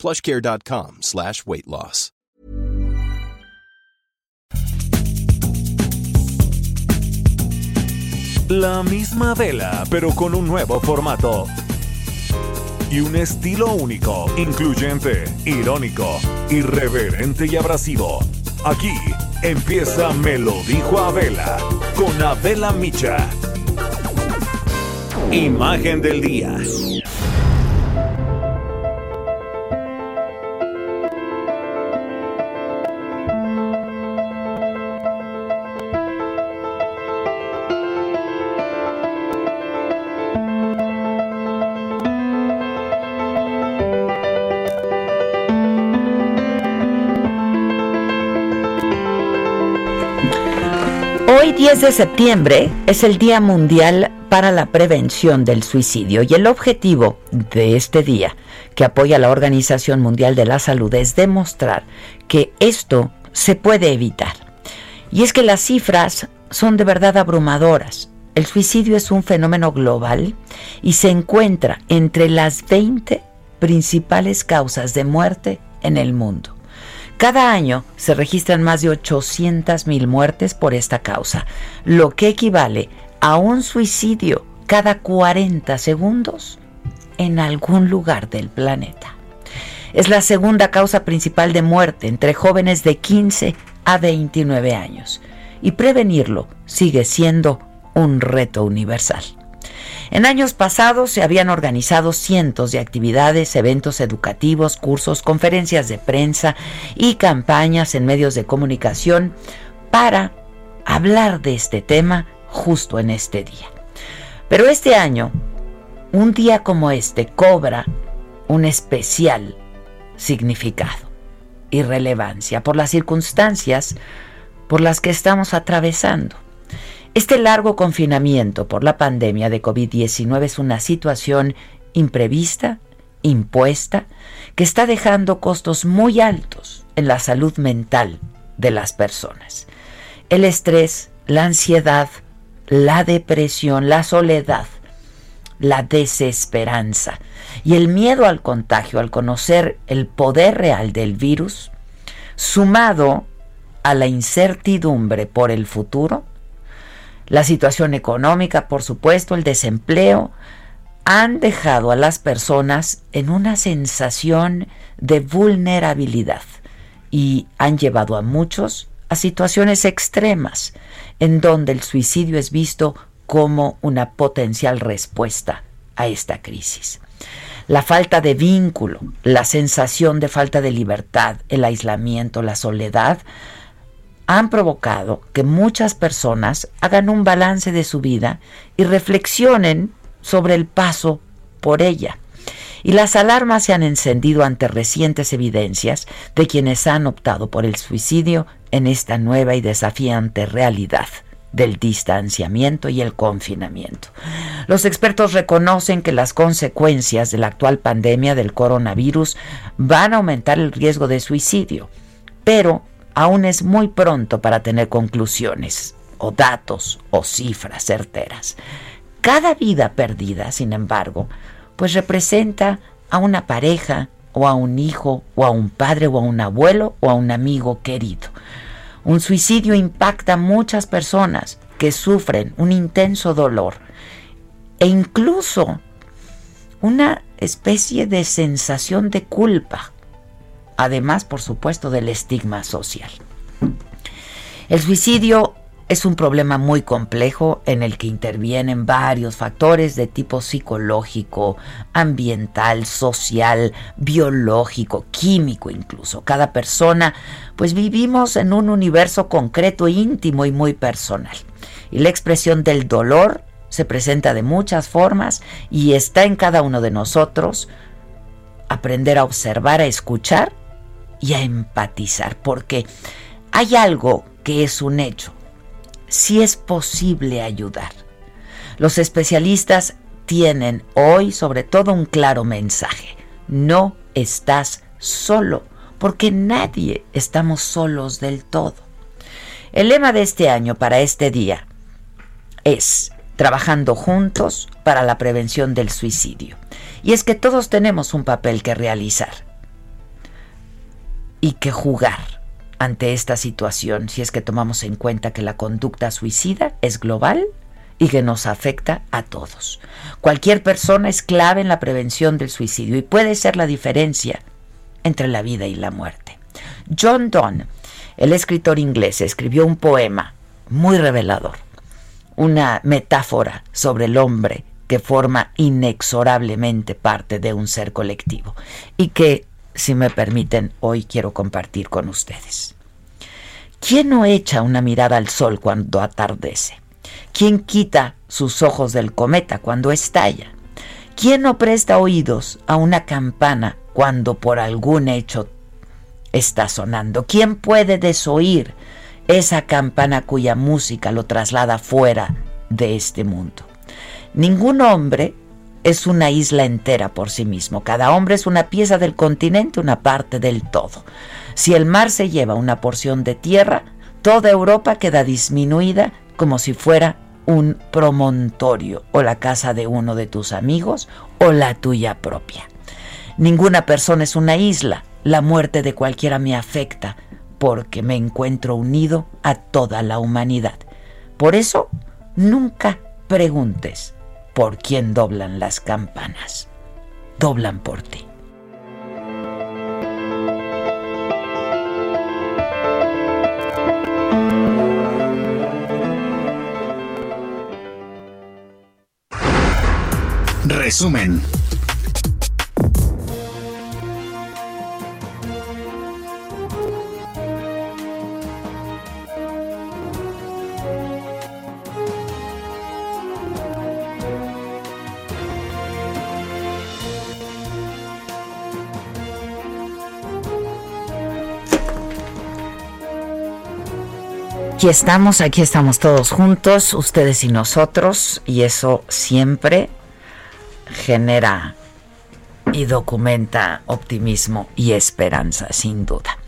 plushcare.com slash weight loss. La misma vela, pero con un nuevo formato. Y un estilo único, incluyente, irónico, irreverente y abrasivo. Aquí empieza Me lo dijo Abela, con Abela Micha. Imagen del día. 10 de septiembre es el Día Mundial para la Prevención del Suicidio y el objetivo de este día que apoya la Organización Mundial de la Salud es demostrar que esto se puede evitar. Y es que las cifras son de verdad abrumadoras. El suicidio es un fenómeno global y se encuentra entre las 20 principales causas de muerte en el mundo. Cada año se registran más de 800 mil muertes por esta causa, lo que equivale a un suicidio cada 40 segundos en algún lugar del planeta. Es la segunda causa principal de muerte entre jóvenes de 15 a 29 años y prevenirlo sigue siendo un reto universal. En años pasados se habían organizado cientos de actividades, eventos educativos, cursos, conferencias de prensa y campañas en medios de comunicación para hablar de este tema justo en este día. Pero este año, un día como este cobra un especial significado y relevancia por las circunstancias por las que estamos atravesando. Este largo confinamiento por la pandemia de COVID-19 es una situación imprevista, impuesta, que está dejando costos muy altos en la salud mental de las personas. El estrés, la ansiedad, la depresión, la soledad, la desesperanza y el miedo al contagio al conocer el poder real del virus, sumado a la incertidumbre por el futuro, la situación económica, por supuesto, el desempleo, han dejado a las personas en una sensación de vulnerabilidad y han llevado a muchos a situaciones extremas en donde el suicidio es visto como una potencial respuesta a esta crisis. La falta de vínculo, la sensación de falta de libertad, el aislamiento, la soledad, han provocado que muchas personas hagan un balance de su vida y reflexionen sobre el paso por ella. Y las alarmas se han encendido ante recientes evidencias de quienes han optado por el suicidio en esta nueva y desafiante realidad del distanciamiento y el confinamiento. Los expertos reconocen que las consecuencias de la actual pandemia del coronavirus van a aumentar el riesgo de suicidio, pero aún es muy pronto para tener conclusiones o datos o cifras certeras. Cada vida perdida, sin embargo, pues representa a una pareja o a un hijo o a un padre o a un abuelo o a un amigo querido. Un suicidio impacta a muchas personas que sufren un intenso dolor e incluso una especie de sensación de culpa además, por supuesto, del estigma social. El suicidio es un problema muy complejo en el que intervienen varios factores de tipo psicológico, ambiental, social, biológico, químico incluso. Cada persona, pues vivimos en un universo concreto, íntimo y muy personal. Y la expresión del dolor se presenta de muchas formas y está en cada uno de nosotros aprender a observar, a escuchar y a empatizar, porque hay algo que es un hecho. Si es posible ayudar. Los especialistas tienen hoy sobre todo un claro mensaje. No estás solo, porque nadie estamos solos del todo. El lema de este año para este día es trabajando juntos para la prevención del suicidio. Y es que todos tenemos un papel que realizar y que jugar ante esta situación si es que tomamos en cuenta que la conducta suicida es global y que nos afecta a todos. Cualquier persona es clave en la prevención del suicidio y puede ser la diferencia entre la vida y la muerte. John Donne, el escritor inglés, escribió un poema muy revelador, una metáfora sobre el hombre que forma inexorablemente parte de un ser colectivo y que, si me permiten, hoy quiero compartir con ustedes. ¿Quién no echa una mirada al sol cuando atardece? ¿Quién quita sus ojos del cometa cuando estalla? ¿Quién no presta oídos a una campana cuando por algún hecho está sonando? ¿Quién puede desoír esa campana cuya música lo traslada fuera de este mundo? Ningún hombre es una isla entera por sí mismo. Cada hombre es una pieza del continente, una parte del todo. Si el mar se lleva una porción de tierra, toda Europa queda disminuida como si fuera un promontorio o la casa de uno de tus amigos o la tuya propia. Ninguna persona es una isla. La muerte de cualquiera me afecta porque me encuentro unido a toda la humanidad. Por eso, nunca preguntes por quién doblan las campanas. Doblan por ti. Resumen. Aquí estamos, aquí estamos todos juntos, ustedes y nosotros, y eso siempre genera y documenta optimismo y esperanza, sin duda.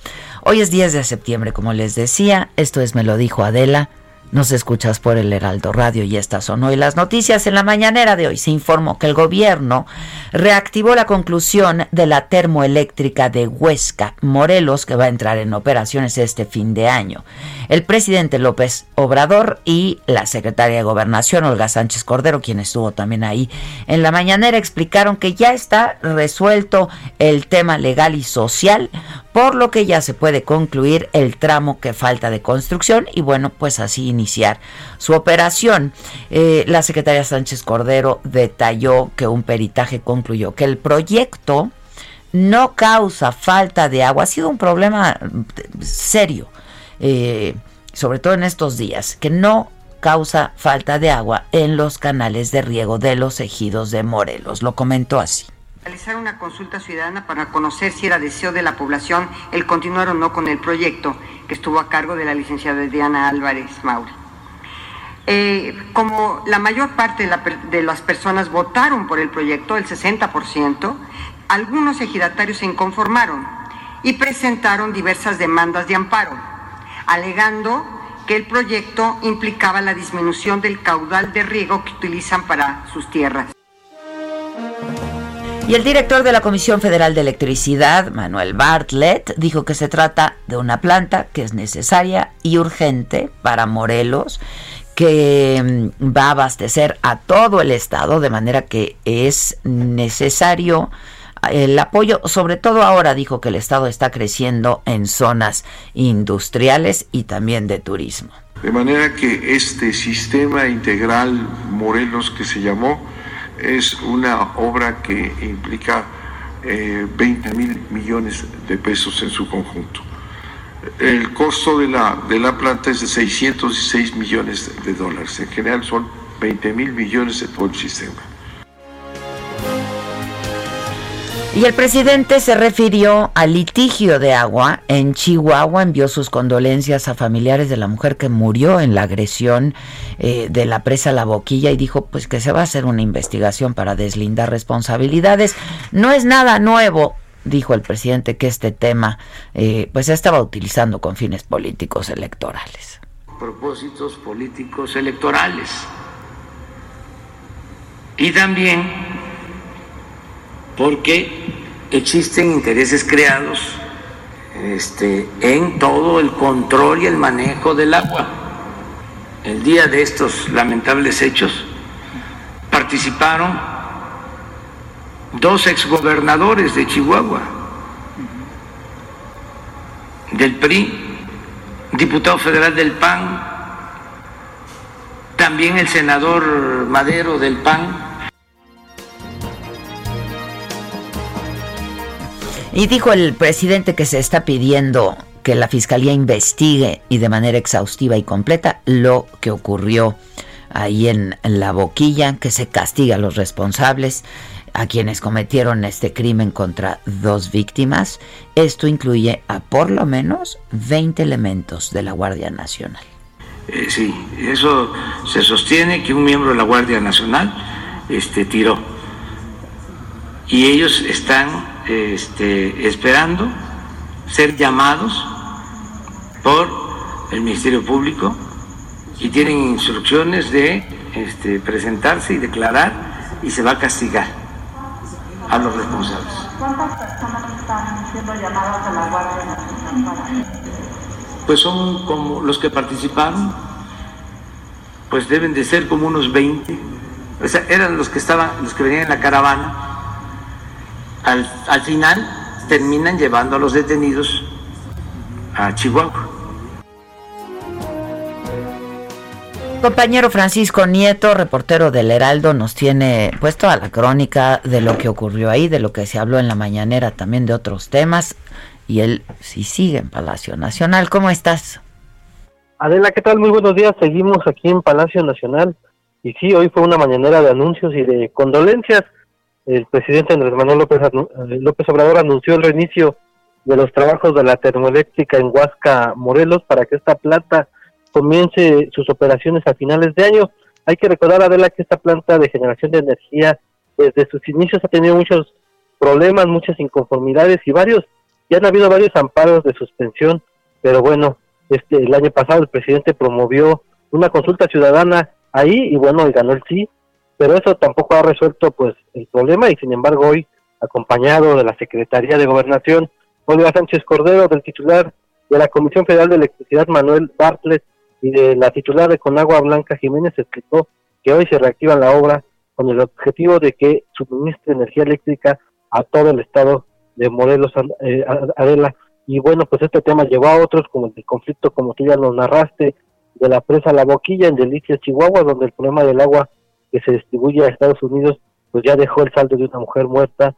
Hoy es 10 de septiembre, como les decía, esto es Me lo dijo Adela. Nos escuchas por el Heraldo Radio y estas son hoy las noticias. En la mañanera de hoy se informó que el gobierno reactivó la conclusión de la termoeléctrica de Huesca, Morelos, que va a entrar en operaciones este fin de año. El presidente López Obrador y la secretaria de Gobernación, Olga Sánchez Cordero, quien estuvo también ahí en la mañanera, explicaron que ya está resuelto el tema legal y social, por lo que ya se puede concluir el tramo que falta de construcción y bueno, pues así iniciar su operación. Eh, la secretaria Sánchez Cordero detalló que un peritaje concluyó que el proyecto no causa falta de agua, ha sido un problema serio, eh, sobre todo en estos días, que no causa falta de agua en los canales de riego de los ejidos de Morelos. Lo comentó así realizar una consulta ciudadana para conocer si era deseo de la población el continuar o no con el proyecto que estuvo a cargo de la licenciada Diana Álvarez Maura. Eh, como la mayor parte de, las personas votaron por el proyecto, el 60%, algunos ejidatarios se inconformaron y presentaron diversas demandas de amparo, alegando que el proyecto implicaba la disminución del caudal de riego que utilizan para sus tierras. Y el director de la Comisión Federal de Electricidad, Manuel Bartlett, dijo que se trata de una planta que es necesaria y urgente para Morelos, que mm, va a abastecer a todo el estado, de manera que es necesario el apoyo, sobre todo ahora dijo que el estado está creciendo en zonas industriales y también de turismo. De manera que este sistema integral Morelos que se llamó, es una obra que implica 20 eh, mil millones de pesos en su conjunto. El costo de la, de la planta es de 606 millones de dólares. En general son 20 mil millones de todo el sistema. Y el presidente se refirió al litigio de agua en Chihuahua, envió sus condolencias a familiares de la mujer que murió en la agresión eh, de la presa La Boquilla y dijo pues que se va a hacer una investigación para deslindar responsabilidades. No es nada nuevo, dijo el presidente, que este tema eh, pues se estaba utilizando con fines políticos electorales. Propósitos políticos electorales. Y también porque existen intereses creados este, en todo el control y el manejo del agua. El día de estos lamentables hechos participaron dos exgobernadores de Chihuahua, del PRI, diputado federal del PAN, también el senador Madero del PAN, Y dijo el presidente que se está pidiendo que la Fiscalía investigue y de manera exhaustiva y completa lo que ocurrió ahí en la boquilla, que se castiga a los responsables, a quienes cometieron este crimen contra dos víctimas. Esto incluye a por lo menos 20 elementos de la Guardia Nacional. Eh, sí, eso se sostiene que un miembro de la Guardia Nacional este, tiró. Y ellos están este, esperando ser llamados por el Ministerio Público y tienen instrucciones de este, presentarse y declarar y se va a castigar a los responsables. ¿Cuántas personas están siendo llamadas a la Guardia Nacional Pues son como los que participaron, pues deben de ser como unos 20. O sea, eran los que estaban, los que venían en la caravana al, al final terminan llevando a los detenidos a Chihuahua. Compañero Francisco Nieto, reportero del Heraldo, nos tiene puesto a la crónica de lo que ocurrió ahí, de lo que se habló en la mañanera, también de otros temas. Y él sí sigue en Palacio Nacional. ¿Cómo estás? Adela, ¿qué tal? Muy buenos días. Seguimos aquí en Palacio Nacional. Y sí, hoy fue una mañanera de anuncios y de condolencias el presidente Andrés Manuel López, eh, López Obrador anunció el reinicio de los trabajos de la termoeléctrica en Huasca, Morelos, para que esta planta comience sus operaciones a finales de año. Hay que recordar, Adela, que esta planta de generación de energía desde sus inicios ha tenido muchos problemas, muchas inconformidades y varios, ya han habido varios amparos de suspensión, pero bueno, este el año pasado el presidente promovió una consulta ciudadana ahí y bueno, y ganó el sí, pero eso tampoco ha resuelto pues el problema y sin embargo hoy acompañado de la Secretaría de Gobernación Olga Sánchez Cordero del titular de la Comisión Federal de Electricidad Manuel Bartlett y de la titular de Conagua Blanca Jiménez explicó que hoy se reactiva la obra con el objetivo de que suministre energía eléctrica a todo el estado de Morelos eh, Adela. Y bueno pues este tema llevó a otros como el conflicto como tú ya lo narraste de la presa La Boquilla en Delicias Chihuahua donde el problema del agua que se distribuye a Estados Unidos, pues ya dejó el saldo de una mujer muerta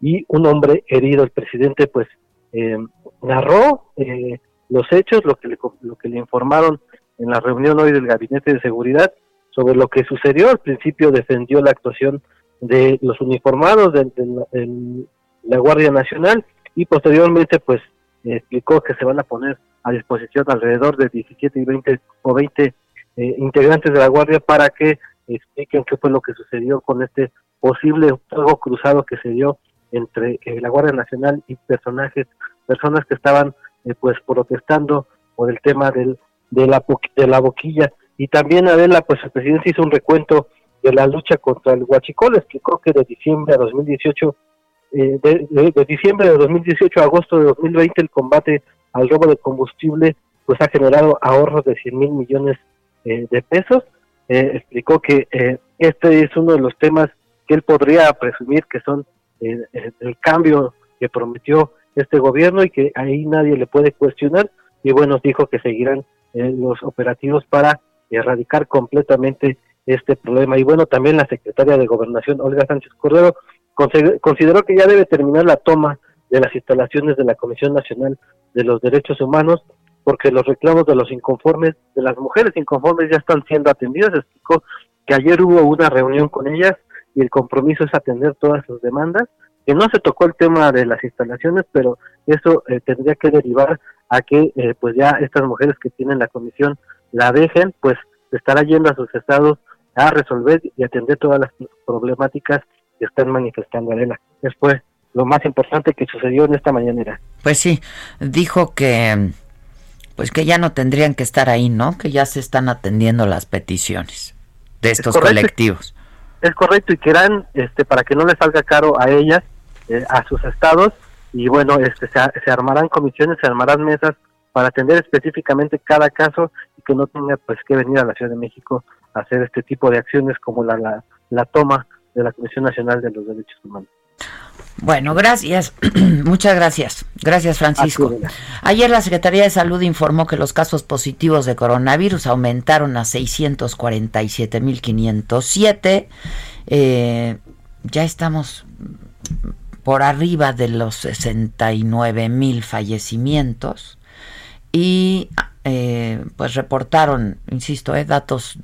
y un hombre herido. El presidente, pues, eh, narró eh, los hechos, lo que, le, lo que le informaron en la reunión hoy del Gabinete de Seguridad sobre lo que sucedió. Al principio defendió la actuación de los uniformados de, la Guardia Nacional y posteriormente, pues, explicó que se van a poner a disposición alrededor de 17 y 20 o 20 eh, integrantes de la Guardia para que expliquen qué fue lo que sucedió con este posible fuego cruzado que se dio entre eh, la Guardia Nacional y personajes, personas que estaban eh, pues protestando por el tema del, de, la, de la boquilla. Y también Adela, pues el presidente hizo un recuento de la lucha contra el huachicol, explicó que de diciembre a 2018, eh, de, diciembre de 2018 a agosto de 2020 el combate al robo de combustible pues ha generado ahorros de 100 mil millones de pesos eh, explicó que eh, este es uno de los temas que él podría presumir que son eh, el cambio que prometió este gobierno y que ahí nadie le puede cuestionar. Y bueno dijo que seguirán los operativos para erradicar completamente este problema. Y bueno también la secretaria de gobernación Olga Sánchez Cordero consideró que ya debe terminar la toma de las instalaciones de la Comisión Nacional de los Derechos Humanos porque los reclamos de los inconformes, de las mujeres inconformes ya están siendo atendidas. Explicó que ayer hubo una reunión con ellas y el compromiso es atender todas sus demandas que no se tocó el tema de las instalaciones, pero eso eh, tendría que derivar a que eh, pues ya estas mujeres que tienen la comisión la dejen, pues estará yendo a sus estados a resolver y atender todas las problemáticas que están manifestando Adela. Después, lo más importante que sucedió en esta mañanera. Pues sí, dijo que pues que ya no tendrían que estar ahí, ¿no? Que ya se están atendiendo las peticiones de estos colectivos. Es correcto y que eran este para que no les salga caro a ellas, eh, a sus estados y bueno, este se, se armarán comisiones, se armarán mesas para atender específicamente cada caso y que no tenga pues que venir a la Ciudad de México a hacer este tipo de acciones como la, la, la toma de la Comisión Nacional de los Derechos Humanos. Bueno, gracias. Muchas gracias. Gracias, Francisco. Ayer la Secretaría de Salud informó que los casos positivos de coronavirus aumentaron a 647.507. Eh, ya estamos por arriba de los 69.000 fallecimientos y eh, pues reportaron, insisto, eh, datos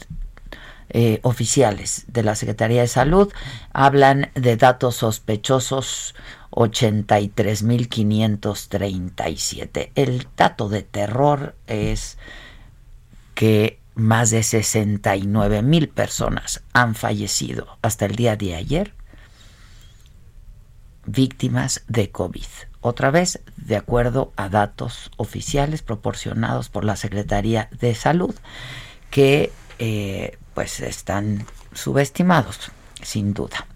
eh, oficiales de la Secretaría de Salud hablan de datos sospechosos 83.537. El dato de terror es que más de 69.000 personas han fallecido hasta el día de ayer víctimas de COVID. Otra vez, de acuerdo a datos oficiales proporcionados por la Secretaría de Salud, que eh, pues están subestimados, sin duda.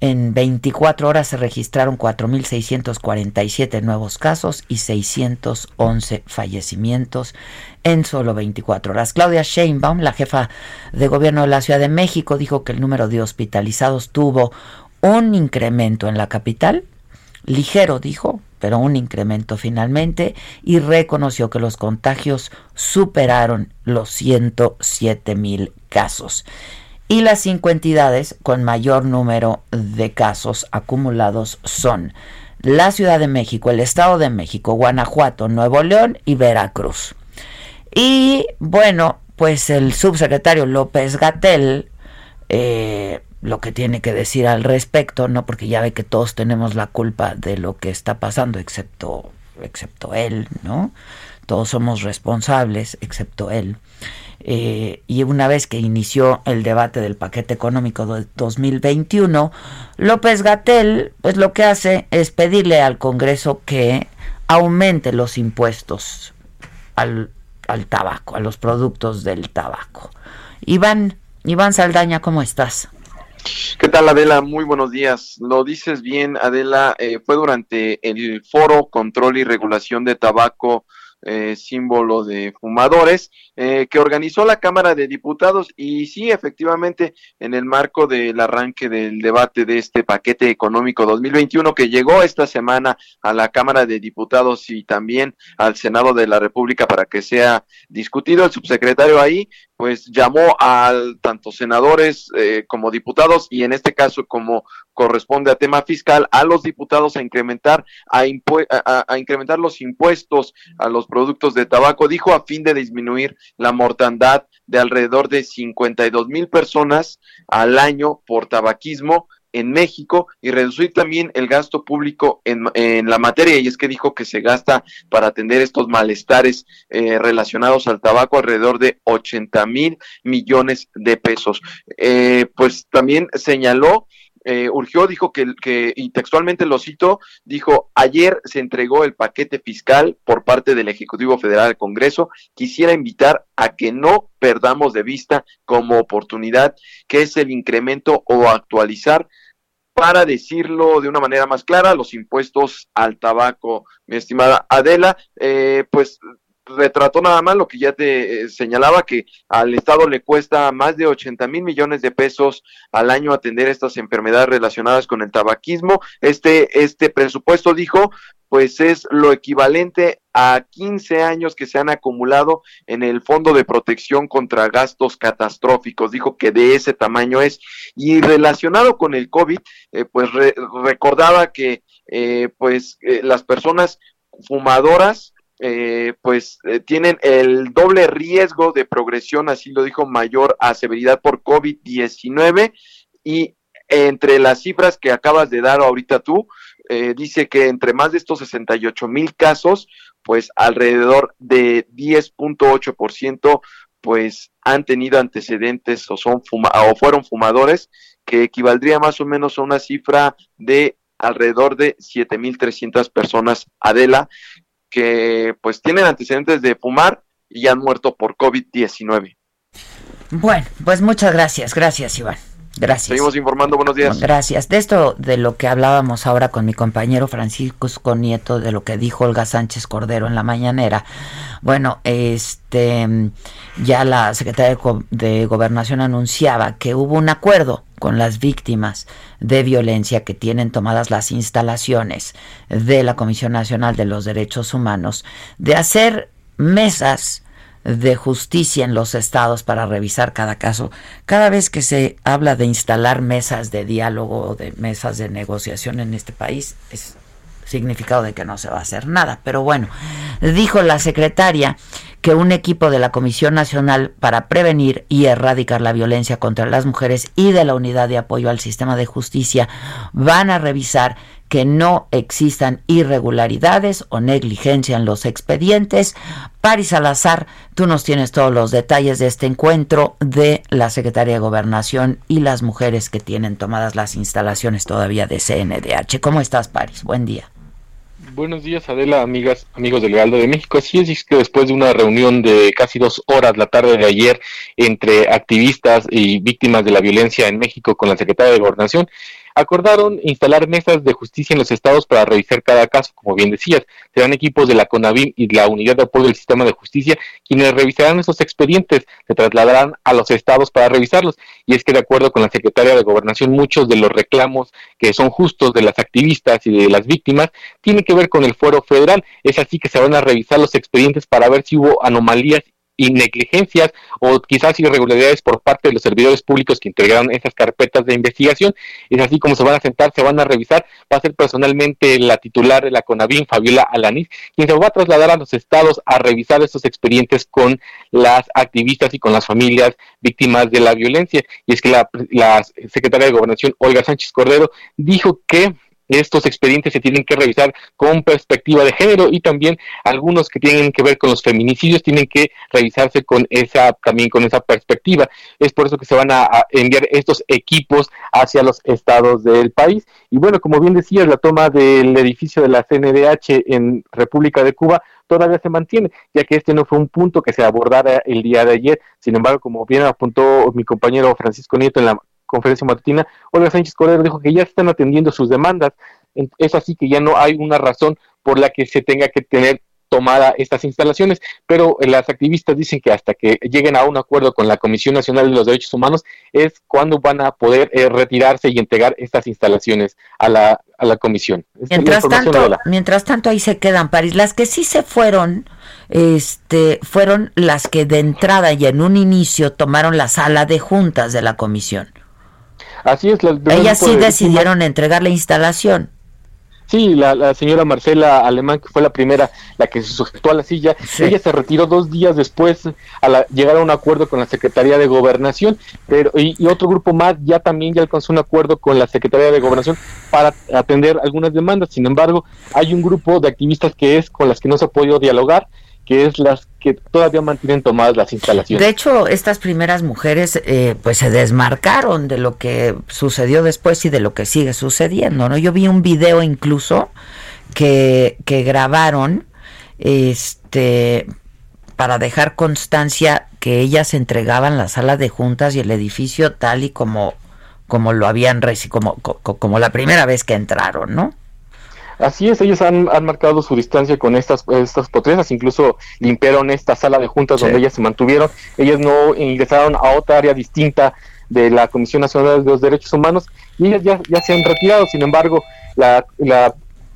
En 24 horas se registraron 4.647 nuevos casos y 611 fallecimientos en solo 24 horas. Claudia Sheinbaum, la jefa de gobierno de la Ciudad de México, dijo que el número de hospitalizados tuvo un incremento en la capital, ligero dijo, pero un incremento finalmente, y reconoció que los contagios superaron los 107 mil casos. Y las cinco entidades con mayor número de casos acumulados son la Ciudad de México, el Estado de México, Guanajuato, Nuevo León y Veracruz. Y bueno, pues el subsecretario López Gatel eh, lo que tiene que decir al respecto, ¿no? Porque ya ve que todos tenemos la culpa de lo que está pasando, excepto, excepto él, ¿no? Todos somos responsables, excepto él. Eh, y una vez que inició el debate del paquete económico de 2021, López Gatel, pues lo que hace es pedirle al Congreso que aumente los impuestos al, al tabaco, a los productos del tabaco. Iván, Iván Saldaña, ¿cómo estás? ¿Qué tal, Adela? Muy buenos días. Lo dices bien, Adela. Eh, fue durante el foro Control y Regulación de Tabaco eh, símbolo de fumadores, eh, que organizó la Cámara de Diputados y sí, efectivamente, en el marco del arranque del debate de este paquete económico 2021 que llegó esta semana a la Cámara de Diputados y también al Senado de la República para que sea discutido, el subsecretario ahí pues llamó a tanto senadores eh, como diputados y en este caso como corresponde a tema fiscal a los diputados a incrementar a, a, incrementar los impuestos a los productos de tabaco. Dijo a fin de disminuir la mortandad de alrededor de 52 mil personas al año por tabaquismo en México y reducir también el gasto público en, en, la materia. Y es que dijo que se gasta para atender estos malestares eh, relacionados al tabaco alrededor de 80 mil millones de pesos. Eh, pues también señaló eh, urgió, dijo que, que, y textualmente lo cito, dijo, ayer se entregó el paquete fiscal por parte del Ejecutivo Federal al Congreso. Quisiera invitar a que no perdamos de vista como oportunidad que es el incremento o actualizar para decirlo de una manera más clara, los impuestos al tabaco, mi estimada Adela, eh, pues retrató nada más lo que ya te eh, señalaba, que al Estado le cuesta más de 80 mil millones de pesos al año atender estas enfermedades relacionadas con el tabaquismo. Este, este presupuesto, dijo, pues es lo equivalente a 15 años que se han acumulado en el Fondo de Protección contra Gastos Catastróficos. Dijo que de ese tamaño es. Y relacionado con el COVID, eh, pues recordaba que eh, pues las personas fumadoras eh, pues eh, tienen el doble riesgo de progresión, así lo dijo, mayor a severidad por COVID-19 y entre las cifras que acabas de dar ahorita tú, eh, dice que entre más de estos 68 mil casos, pues alrededor de 10.8% pues han tenido antecedentes o son o fueron fumadores, que equivaldría más o menos a una cifra de alrededor de 7.300 personas, Adela, que pues tienen antecedentes de fumar y han muerto por COVID-19. Bueno, pues muchas gracias, gracias Iván. Gracias. Seguimos informando, buenos días. Gracias. De esto, de lo que hablábamos ahora con mi compañero Francisco Nieto, de lo que dijo Olga Sánchez Cordero en la mañanera. Bueno, este, ya la secretaria de Gobernación anunciaba que hubo un acuerdo con las víctimas de violencia que tienen tomadas las instalaciones de la Comisión Nacional de los Derechos Humanos de hacer mesas de justicia en los estados para revisar cada caso. Cada vez que se habla de instalar mesas de diálogo o de mesas de negociación en este país, es significado de que no se va a hacer nada. Pero bueno, dijo la secretaria que un equipo de la Comisión Nacional para Prevenir y Erradicar la Violencia contra las Mujeres y de la Unidad de Apoyo al Sistema de Justicia van a revisar que no existan irregularidades o negligencia en los expedientes. Paris Salazar, tú nos tienes todos los detalles de este encuentro de la Secretaría de Gobernación y las mujeres que tienen tomadas las instalaciones todavía de CNDH. ¿Cómo estás, Paris? Buen día. Buenos días, Adela, amigas, amigos del Heraldo de México. Así es, que después de una reunión de casi dos horas la tarde de ayer entre activistas y víctimas de la violencia en México con la Secretaria de Gobernación, acordaron instalar mesas de justicia en los estados para revisar cada caso, como bien decías. Serán equipos de la CONAVIM y la Unidad de Apoyo del Sistema de Justicia quienes revisarán esos expedientes, se trasladarán a los estados para revisarlos. Y es que de acuerdo con la Secretaria de Gobernación, muchos de los reclamos que son justos de las activistas y de las víctimas tienen que ver con el fuero federal. Es así que se van a revisar los expedientes para ver si hubo anomalías y negligencias o quizás irregularidades por parte de los servidores públicos que integraron esas carpetas de investigación. Es así como se van a sentar, se van a revisar. Va a ser personalmente la titular de la CONAVIN, Fabiola Alaniz, quien se va a trasladar a los estados a revisar estos expedientes con las activistas y con las familias víctimas de la violencia. Y es que la, la secretaria de Gobernación, Olga Sánchez Cordero, dijo que estos expedientes se tienen que revisar con perspectiva de género y también algunos que tienen que ver con los feminicidios tienen que revisarse con esa también con esa perspectiva. Es por eso que se van a, enviar estos equipos hacia los estados del país. Y bueno, como bien decías, la toma del edificio de la CNDH en República de Cuba todavía se mantiene, ya que este no fue un punto que se abordara el día de ayer. Sin embargo, como bien apuntó mi compañero Francisco Nieto en la conferencia matutina, Olga Sánchez Cordero dijo que ya están atendiendo sus demandas. Es así que ya no hay una razón por la que se tenga que tener tomada estas instalaciones, pero las activistas dicen que hasta que lleguen a un acuerdo con la Comisión Nacional de los Derechos Humanos es cuando van a poder eh, retirarse y entregar estas instalaciones a la, a la comisión. Mientras tanto, mientras tanto ahí se quedan, París. Las que sí se fueron, este, fueron las que de entrada y en un inicio tomaron la sala de juntas de la comisión. Así es. Ellas sí decidieron entregar la instalación. Sí, la, señora Marcela Alemán, que fue la primera, la que se sujetó a la silla, ella se retiró dos días después a llegar a un acuerdo con la Secretaría de Gobernación, pero y, otro grupo más ya también ya alcanzó un acuerdo con la Secretaría de Gobernación para atender algunas demandas. Sin embargo, hay un grupo de activistas que es con las que no se ha podido dialogar que es las que todavía mantienen tomadas las instalaciones. De hecho, estas primeras mujeres eh, pues se desmarcaron de lo que sucedió después y de lo que sigue sucediendo, ¿no? Yo vi un video incluso que, que grabaron este para dejar constancia que ellas entregaban la sala de juntas y el edificio tal y como como lo habían como, como la primera vez que entraron, ¿no? Así es, ellos han, marcado su distancia con estas, estas potresas, incluso limpiaron esta sala de juntas donde ellas se mantuvieron, ellas no ingresaron a otra área distinta de la Comisión Nacional de los Derechos Humanos y ellas ya, ya se han retirado, sin embargo, la, la,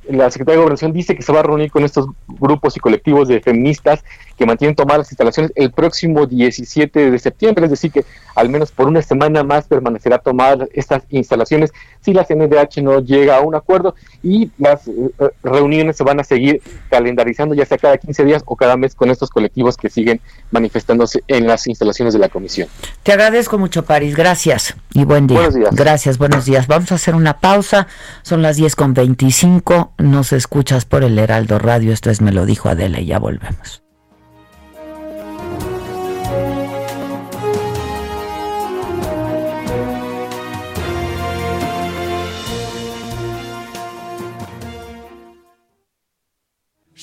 la Secretaría de Gobernación dice que se va a reunir con estos grupos y colectivos de feministas que mantienen tomadas las instalaciones el próximo 17 de septiembre, es decir, que al menos por una semana más permanecerá tomadas estas instalaciones si la CNDH no llega a un acuerdo y las eh, eh, reuniones se van a seguir calendarizando ya sea cada 15 días o cada mes con estos colectivos que siguen manifestándose en las instalaciones de la comisión. Te agradezco mucho, París. Gracias y buen día. Buenos días. Gracias, buenos días. Vamos a hacer una pausa. Son las 10 con 25. Nos escuchas por el Heraldo Radio. Esto es Me lo dijo Adela y ya volvemos.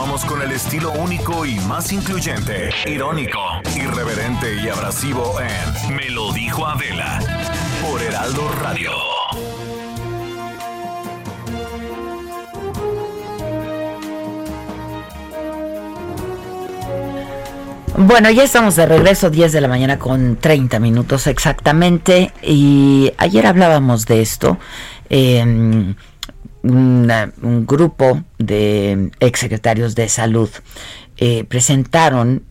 Continuamos con el estilo único y más incluyente, irónico, irreverente y abrasivo en Me lo dijo Adela por Heraldo Radio. Bueno, ya estamos de regreso, 10 de la mañana con 30 minutos exactamente. Y ayer hablábamos de esto. Eh, una, un grupo de exsecretarios de salud eh, presentaron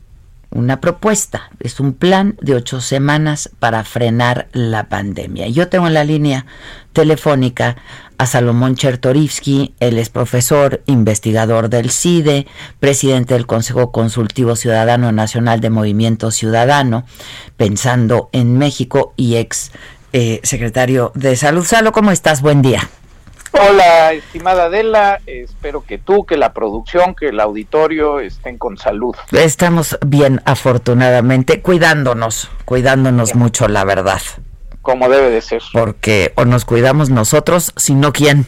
una propuesta, es un plan de ocho semanas para frenar la pandemia. Yo tengo en la línea telefónica a Salomón Chertorivsky, él es profesor, investigador del CIDE, presidente del Consejo Consultivo Ciudadano Nacional de Movimiento Ciudadano, pensando en México y ex eh, secretario de Salud. Salo, ¿cómo estás? Buen día. Hola, estimada Adela, espero que tú, que la producción, que el auditorio estén con salud. Estamos bien, afortunadamente, cuidándonos, cuidándonos mucho, la verdad. Como debe de ser. Porque o nos cuidamos nosotros, sino quién.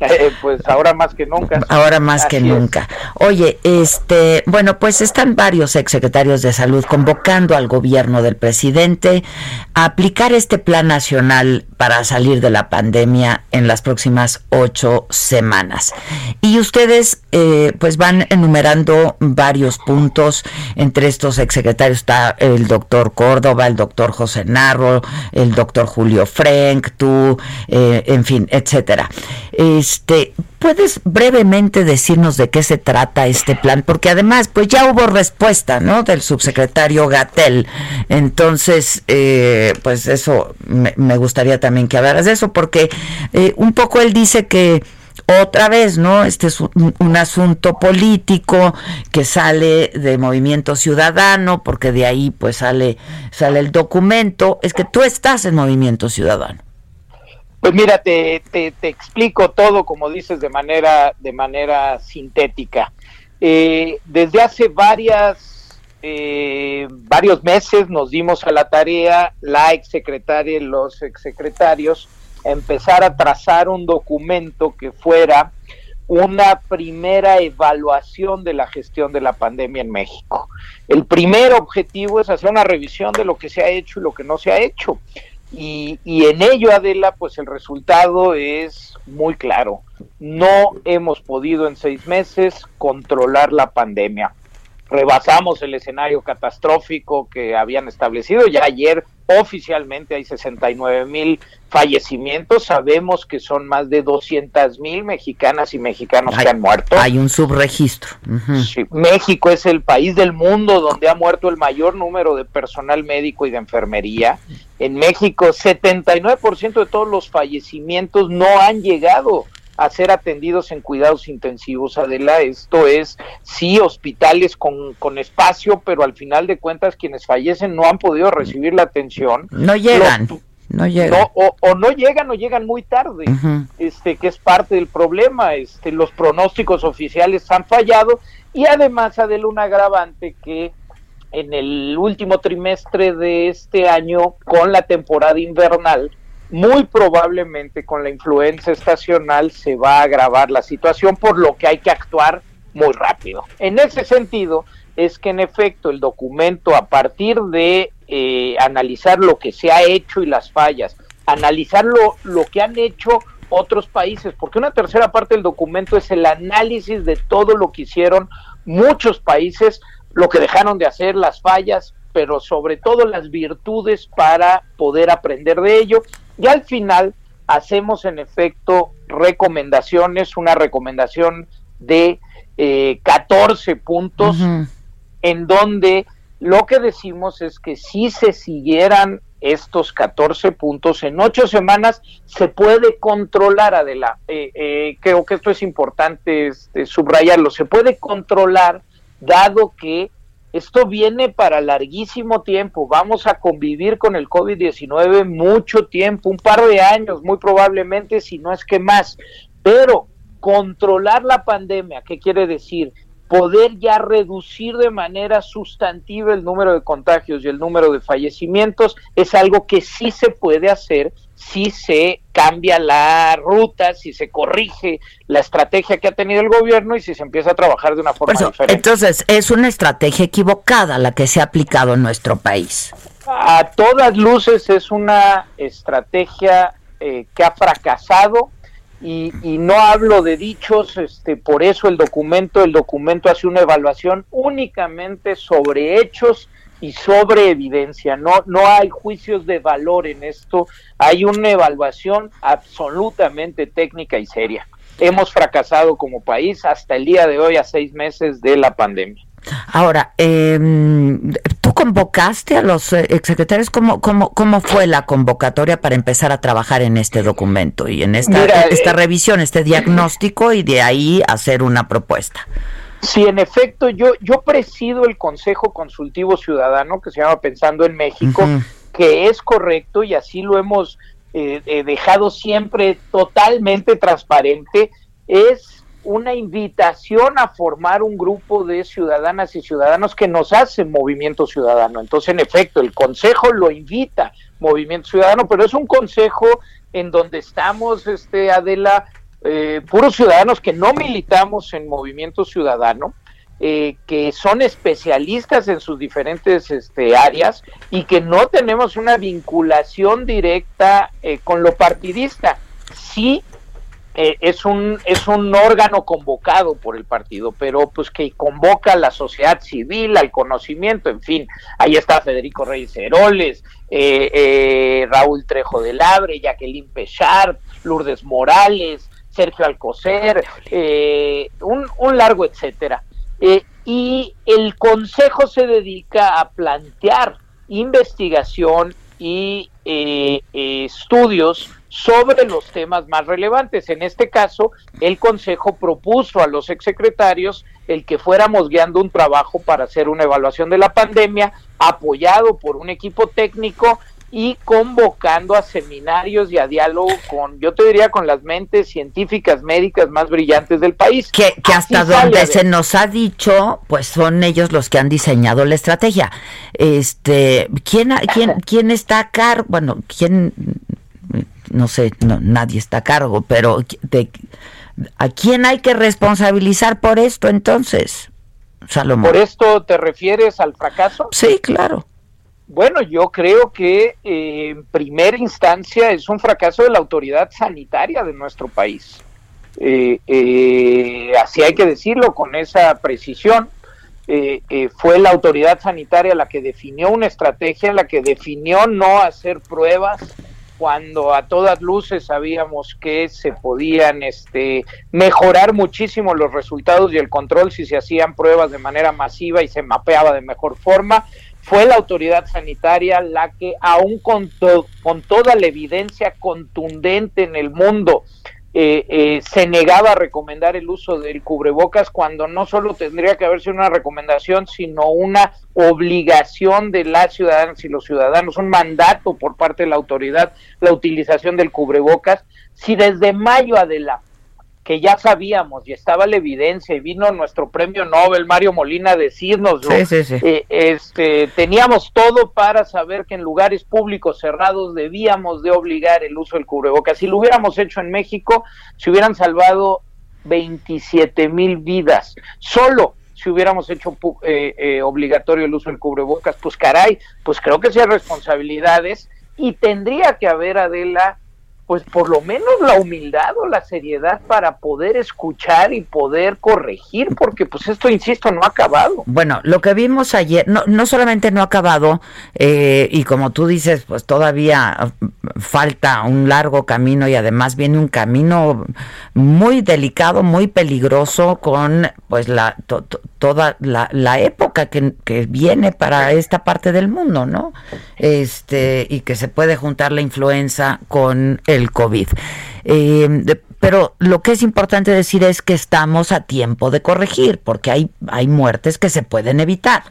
Eh, pues ahora más que nunca. Ahora más que es. nunca. Oye, este, bueno, pues están varios exsecretarios de salud convocando al gobierno del presidente a aplicar este plan nacional para salir de la pandemia en las próximas ocho semanas. Y ustedes, eh, pues van enumerando varios puntos. Entre estos exsecretarios está el doctor Córdoba, el doctor José Narro, el doctor Julio Frank, tú, eh, en fin, etcétera. Este, ¿puedes brevemente decirnos de qué se trata este plan? Porque además, pues ya hubo respuesta, ¿no? Del subsecretario Gatel. Entonces, eh, pues eso, me, gustaría también que hablaras de eso, porque eh, un poco él dice que otra vez, ¿no? Este es un, un, asunto político que sale de Movimiento Ciudadano, porque de ahí pues sale, sale el documento. Es que tú estás en Movimiento Ciudadano. Pues mira, te, te, te explico todo, como dices, de manera, de manera sintética. Eh, desde hace varias, eh, varios meses nos dimos a la tarea, la exsecretaria y los exsecretarios, empezar a trazar un documento que fuera una primera evaluación de la gestión de la pandemia en México. El primer objetivo es hacer una revisión de lo que se ha hecho y lo que no se ha hecho. Y, y, en ello, Adela, pues el resultado es muy claro. No hemos podido en seis meses controlar la pandemia. Rebasamos el escenario catastrófico que habían establecido. Ya ayer oficialmente hay 69 mil fallecimientos. Sabemos que son más de 200 mil mexicanas y mexicanos hay, que han muerto. Hay un subregistro. Uh -huh. sí. México es el país del mundo donde ha muerto el mayor número de personal médico y de enfermería. En México, 79% de todos los fallecimientos no han llegado a ser atendidos en cuidados intensivos, Adela. Esto es, sí, hospitales con, con espacio, pero al final de cuentas quienes fallecen no han podido recibir la atención. No llegan. Los, no llegan. No, o, o, no llegan o llegan muy tarde, uh -huh. este, que es parte del problema. Este, los pronósticos oficiales han fallado y además, Adela, un agravante que en el último trimestre de este año, con la temporada invernal, muy probablemente con la influencia estacional se va a agravar la situación, por lo que hay que actuar muy rápido. En ese sentido, es que en efecto el documento, a partir de eh, analizar lo que se ha hecho y las fallas, analizar lo, lo que han hecho otros países, porque una tercera parte del documento es el análisis de todo lo que hicieron muchos países, lo que dejaron de hacer, las fallas, pero sobre todo las virtudes para poder aprender de ello. Y al final hacemos en efecto recomendaciones, una recomendación de eh, 14 puntos en donde lo que decimos es que si se siguieran estos 14 puntos en ocho semanas se puede controlar, Adela. Eh, eh, creo que esto es importante este, subrayarlo. Se puede controlar dado que esto viene para larguísimo tiempo. Vamos a convivir con el COVID-19 mucho tiempo, un par de años, muy probablemente, si no es que más. Pero controlar la pandemia, ¿qué quiere decir? Poder ya reducir de manera sustantiva el número de contagios y el número de fallecimientos es algo que sí se puede hacer si se cambia la ruta, si se corrige la estrategia que ha tenido el gobierno y si se empieza a trabajar de una forma diferente. Entonces, es una estrategia equivocada la que se ha aplicado en nuestro país. A todas luces es una estrategia eh, que ha fracasado y, no hablo de dichos, este, por eso el documento, el documento hace una evaluación únicamente sobre hechos y sobre evidencia. No, no hay juicios de valor en esto, hay una evaluación absolutamente técnica y seria. Hemos fracasado como país hasta el día de hoy, a seis meses de la pandemia. Ahora, eh, ¿tú convocaste a los eh, exsecretarios? ¿Cómo, cómo, ¿Cómo fue la convocatoria para empezar a trabajar en este documento y en esta, esta eh, revisión, este diagnóstico y de ahí hacer una propuesta? Sí, en efecto, yo, yo presido el Consejo Consultivo Ciudadano que se llama Pensando en México, que es correcto y así lo hemos eh, dejado siempre totalmente transparente. Es una invitación a formar un grupo de ciudadanas y ciudadanos que nos hacen movimiento ciudadano. Entonces, en efecto, el Consejo lo invita, movimiento ciudadano, pero es un consejo en donde estamos, este, Adela, eh, puros ciudadanos que no militamos en movimiento ciudadano, eh, que son especialistas en sus diferentes este, áreas y que no tenemos una vinculación directa eh, con lo partidista. Sí eh, es un es un órgano convocado por el partido, pero pues que convoca a la sociedad civil, al conocimiento, en fin, ahí está Federico Reyes Heroles, eh, eh, Raúl Trejo de Labre, Jacqueline Pechard, Lourdes Morales, Sergio Alcocer, un, un largo etcétera. y el consejo se dedica a plantear investigación y estudios sobre los temas más relevantes. En este caso, el Consejo propuso a los exsecretarios el que fuéramos guiando un trabajo para hacer una evaluación de la pandemia, apoyado por un equipo técnico y convocando a seminarios y a diálogo con, yo te diría, con las mentes científicas médicas más brillantes del país. Que, hasta donde se nos ha dicho, pues son ellos los que han diseñado la estrategia. Este, ¿quién, quién, quién está a cargo? Bueno, ¿quién no sé, nadie está a cargo, pero ¿a quién hay que responsabilizar por esto entonces? Salomón. ¿Por esto te refieres al fracaso? Sí, claro. Bueno, yo creo que eh, en primera instancia es un fracaso de la autoridad sanitaria de nuestro país. Eh, eh, así hay que decirlo con esa precisión. fue la autoridad sanitaria la que definió una estrategia, la que definió no hacer pruebas, cuando a todas luces sabíamos que se podían este, mejorar muchísimo los resultados y el control si se hacían pruebas de manera masiva y se mapeaba de mejor forma, fue la autoridad sanitaria la que, aún con, con toda la evidencia contundente en el mundo, eh, eh, se negaba a recomendar el uso del cubrebocas cuando no solo tendría que haber sido una recomendación, sino una obligación de las ciudadanas y los ciudadanos, un mandato por parte de la autoridad, la utilización del cubrebocas. Si desde mayo adelante que ya sabíamos y estaba la evidencia y vino nuestro premio Nobel Mario Molina a decirnos eh, este, teníamos todo para saber que en lugares públicos cerrados debíamos de obligar el uso del cubrebocas. Si lo hubiéramos hecho en México, se hubieran salvado 127 mil vidas. Solo si hubiéramos hecho eh, eh, obligatorio el uso del cubrebocas, pues caray, pues creo que sean responsabilidades y tendría que haber, Adela, pues por lo menos la humildad o la seriedad para poder escuchar y poder corregir, porque pues esto, insisto, no ha acabado. Bueno, lo que vimos ayer, no, no solamente no ha acabado, eh, y como tú dices, pues todavía falta un largo camino y además viene un camino muy delicado, muy peligroso con pues la toda la, la época que, que, viene para esta parte del mundo, ¿no? Este, y que se puede juntar la influenza con COVID. Eh, pero lo que es importante decir es que estamos a tiempo de corregir, porque hay, hay muertes que se pueden evitar.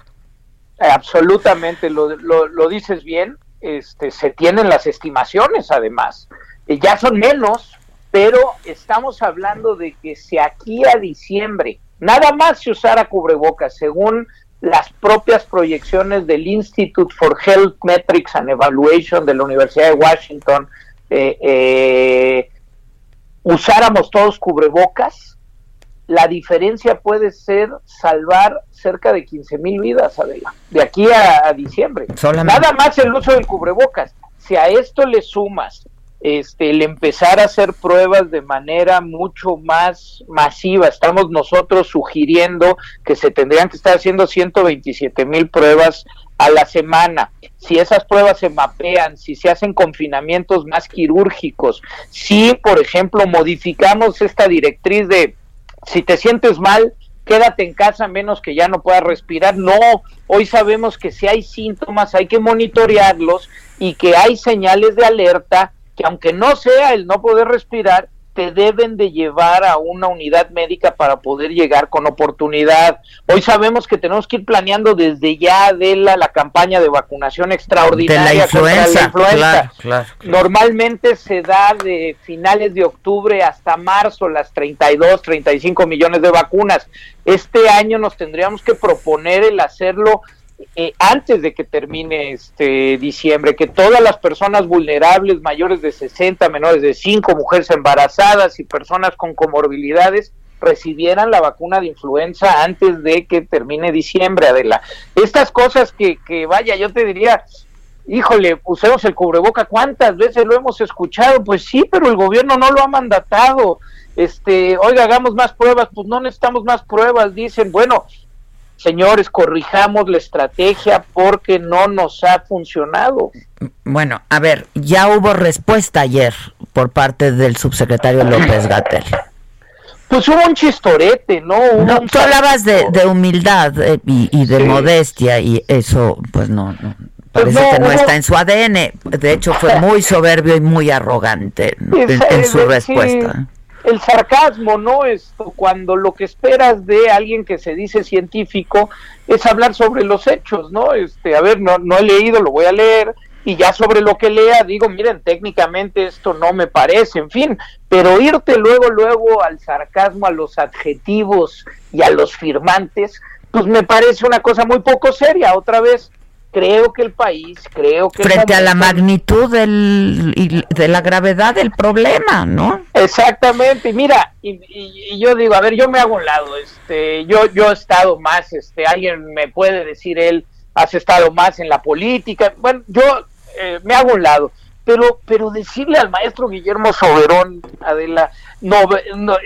Absolutamente, lo, lo, dices bien, este, se tienen las estimaciones además, ya son menos, pero estamos hablando de que si aquí a diciembre Nada más se usara cubrebocas, según las propias proyecciones del Institute for Health Metrics and Evaluation de la Universidad de Washington, eh, eh, usáramos todos cubrebocas, la diferencia puede ser salvar cerca de 15 mil vidas, de aquí a, diciembre. Nada más el uso del cubrebocas. Si a esto le sumas este, el empezar a hacer pruebas de manera mucho más masiva. Estamos nosotros sugiriendo que se tendrían que estar haciendo 127 mil pruebas a la semana. Si esas pruebas se mapean, si se hacen confinamientos más quirúrgicos, si, por ejemplo, modificamos esta directriz de si te sientes mal, quédate en casa menos que ya no puedas respirar. No, hoy sabemos que si hay síntomas hay que monitorearlos y que hay señales de alerta que aunque no sea el no poder respirar, te deben de llevar a una unidad médica para poder llegar con oportunidad. Hoy sabemos que tenemos que ir planeando desde ya de la, la campaña de vacunación extraordinaria de la influenza. Contra la influenza. Normalmente se da de finales de octubre hasta marzo las 32, 35 millones de vacunas. Este año nos tendríamos que proponer el hacerlo eh, antes de que termine este diciembre, que todas las personas vulnerables mayores de 60, menores de 5, mujeres embarazadas y personas con comorbilidades recibieran la vacuna de influenza antes de que termine diciembre, Adela. Estas cosas que, que vaya, yo te diría, híjole, usemos el cubreboca, ¿cuántas veces lo hemos escuchado? Pues sí, pero el gobierno no lo ha mandatado. Este, oiga, hagamos más pruebas, pues no necesitamos más pruebas, dicen, bueno, señores, corrijamos la estrategia porque no nos ha funcionado. Bueno, a ver, ya hubo respuesta ayer por parte del subsecretario López Gatel. Pues hubo un chistorete, ¿no? no tú hablabas de, humildad eh, y, de modestia y eso, pues no, no pues parece que no está en su ADN. De hecho, fue muy soberbio y muy arrogante en, su respuesta el sarcasmo, ¿no? Esto, cuando lo que esperas de alguien que se dice científico es hablar sobre los hechos, ¿no? Este, a ver, no, no he leído, lo voy a leer, y ya sobre lo que lea digo, miren, técnicamente esto no me parece, en fin, pero irte luego, luego al sarcasmo, a los adjetivos y a los firmantes, pues me parece una cosa muy poco seria. Otra vez, creo que el país, creo que... Frente a la magnitud del, de la gravedad del problema, ¿no? Exactamente, y mira, y, yo digo, a ver, yo me hago un lado, este, yo, yo he estado más, este, alguien me puede decir él, has estado más en la política, bueno, yo eh, me hago un lado, pero, pero decirle al maestro Guillermo Soberón, Adela, no, no,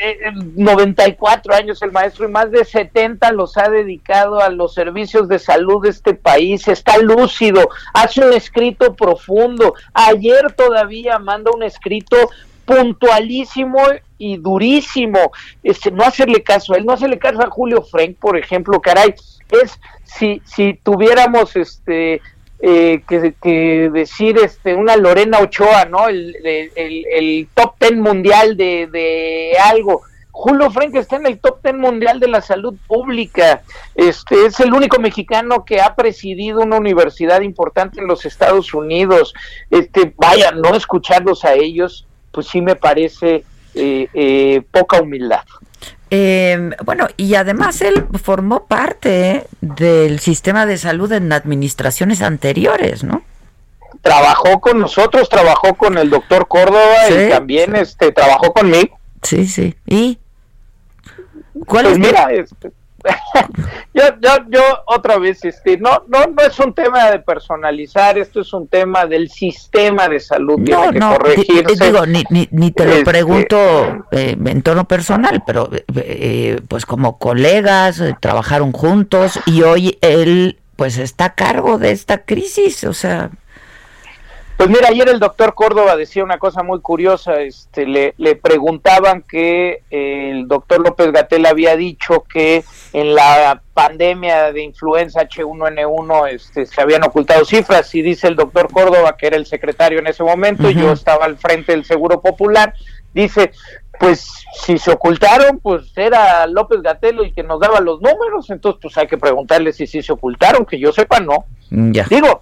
94 eh, años el maestro y más de 70 los ha dedicado a los servicios de salud de este país, está lúcido, hace un escrito profundo, ayer todavía manda un escrito puntualísimo y durísimo, este, no hacerle caso a él, no hacerle caso a Julio Frank, por ejemplo, caray, es si, si tuviéramos este eh, que, decir este una Lorena Ochoa, ¿no? El, el, top ten mundial de, de, algo. Julio Frank está en el top ten mundial de la salud pública. Este es el único mexicano que ha presidido una universidad importante en los Estados Unidos. Este, vaya, no escucharlos a ellos, pues sí me parece eh, eh, poca humildad. Eh, bueno, y además él formó parte del sistema de salud en administraciones anteriores, ¿no? Trabajó con nosotros, trabajó con el doctor Córdoba y también este trabajó conmigo. Sí, sí. ¿Y? ¿Cuál pues mira, este, yo, yo, yo otra vez, este, no, no, no es un tema de personalizar, esto es un tema del sistema de salud. No, no, digo, ni, ni, ni, te lo este, pregunto eh, en tono personal, pero eh, pues como colegas, eh, trabajaron juntos y hoy él pues está a cargo de esta crisis, o sea... Pues mira, ayer el doctor Córdoba decía una cosa muy curiosa, este, le, le preguntaban que eh, el doctor López Gatel había dicho que en la pandemia de influenza H1N1 este, se habían ocultado cifras y dice el doctor Córdoba, que era el secretario en ese momento, yo estaba al frente del Seguro Popular, dice, pues si se ocultaron, pues era López Gatelo y que nos daba los números, entonces pues hay que preguntarle si sí se ocultaron, que yo sepa no. Ya. Digo,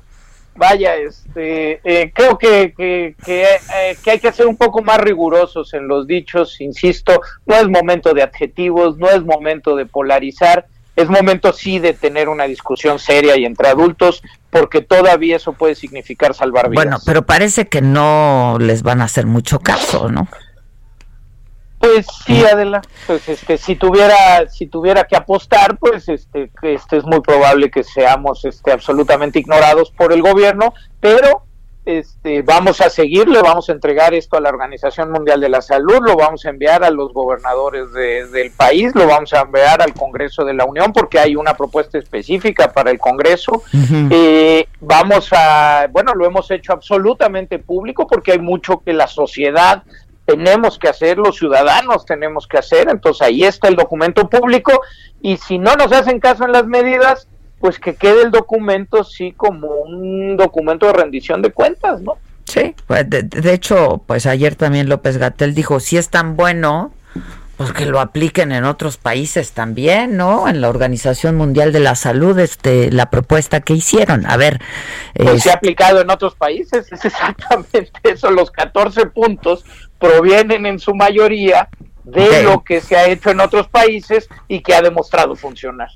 vaya, este, eh, creo que, eh, que, hay que ser un poco más rigurosos en los dichos, insisto, no es momento de adjetivos, no es momento de polarizar, es momento sí de tener una discusión seria y entre adultos, porque todavía eso puede significar salvar vidas. Bueno, pero parece que no les van a hacer mucho caso, ¿no? Pues sí, Adela, pues este, si tuviera, si tuviera que apostar, pues este, este es muy probable que seamos este, absolutamente ignorados por el gobierno, pero este, vamos a seguirle, vamos a entregar esto a la Organización Mundial de la Salud, lo vamos a enviar a los gobernadores del país, lo vamos a enviar al Congreso de la Unión porque hay una propuesta específica para el Congreso. Eh, vamos a, bueno, lo hemos hecho absolutamente público porque hay mucho que la sociedad tenemos que hacer, los ciudadanos tenemos que hacer, entonces ahí está el documento público y si no nos hacen caso en las medidas, pues que quede el documento sí como un documento de rendición de cuentas, ¿no? Sí, pues de, de hecho, pues ayer también López Gatel dijo, si es tan bueno, pues que lo apliquen en otros países también, ¿no? En la Organización Mundial de la Salud, este, la propuesta que hicieron. A ver. Pues se ha aplicado en otros países, es exactamente eso. Los 14 puntos provienen en su mayoría de lo que se ha hecho en otros países y que ha demostrado funcionar.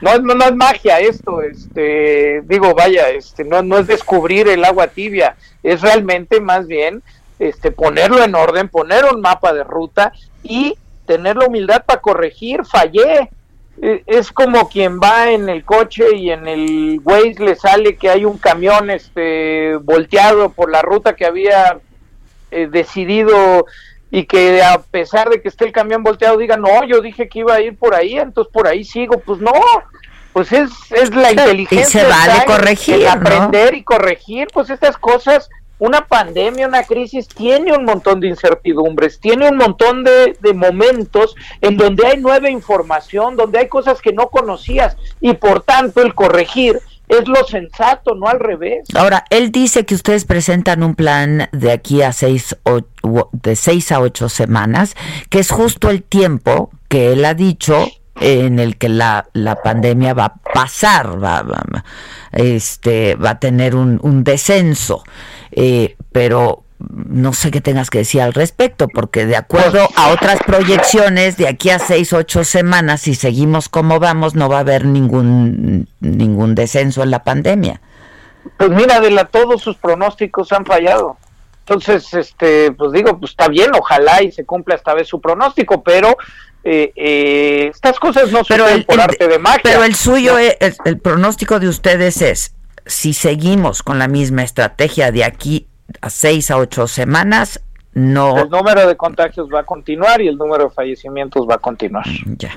No, no, no es magia esto, este, digo, vaya, este, no, no es descubrir el agua tibia, es realmente más bien este, ponerlo en orden, poner un mapa de ruta y tener la humildad para corregir, fallé. E, es como quien va en el coche y en el Waze le sale que hay un camión este, volteado por la ruta que había eh, decidido y que a pesar de que esté el camión volteado diga, no, yo dije que iba a ir por ahí, entonces por ahí sigo, pues no, pues es, es la inteligencia. Y se vale corregir. aprender y corregir, pues estas cosas una pandemia, una crisis, tiene un montón de incertidumbres, tiene un montón de, momentos en donde hay nueva información, donde hay cosas que no conocías y por tanto el corregir es lo sensato, no al revés. Ahora, él dice que ustedes presentan un plan de aquí a seis, o, de seis a ocho semanas, que es justo el tiempo que él ha dicho en el que la, la pandemia va a pasar, va, este, va a tener un descenso. Eh, pero no sé qué tengas que decir al respecto, porque de acuerdo a otras proyecciones, de aquí a seis, ocho semanas, si seguimos como vamos, no va a haber ningún, ningún descenso en la pandemia. Pues mira, de la, todos sus pronósticos han fallado. Entonces, este, pues digo, pues está bien, ojalá y se cumpla esta vez su pronóstico, pero eh, eh, estas cosas no pero el, por arte de magia. Pero el suyo, el pronóstico de ustedes es si seguimos con la misma estrategia de aquí a seis a ocho semanas, no. El número de contagios va a continuar y el número de fallecimientos va a continuar. Ya.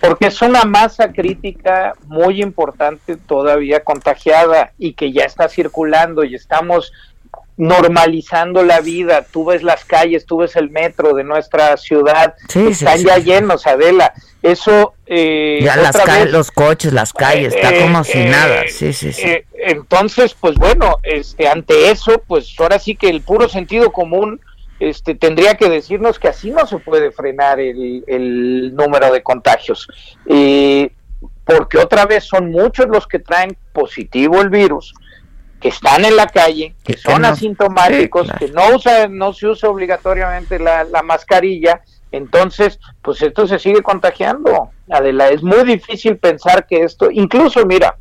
Porque es una masa crítica muy importante todavía contagiada y que ya está circulando y estamos normalizando la vida. Tú ves las calles, tú ves el metro de nuestra ciudad, están ya llenos, Adela. Eso. Eh, ya las los coches, las calles, está eh, como si eh, nada. Sí, sí, sí. Eh, entonces, pues bueno, este, ante eso, pues ahora sí que el puro sentido común este, tendría que decirnos que así no se puede frenar el, el número de contagios. porque otra vez son muchos los que traen positivo el virus que están en la calle, que, son asintomáticos, que no usa, no se usa obligatoriamente la, mascarilla, entonces, pues esto se sigue contagiando. Adela, es muy difícil pensar que esto, incluso mira,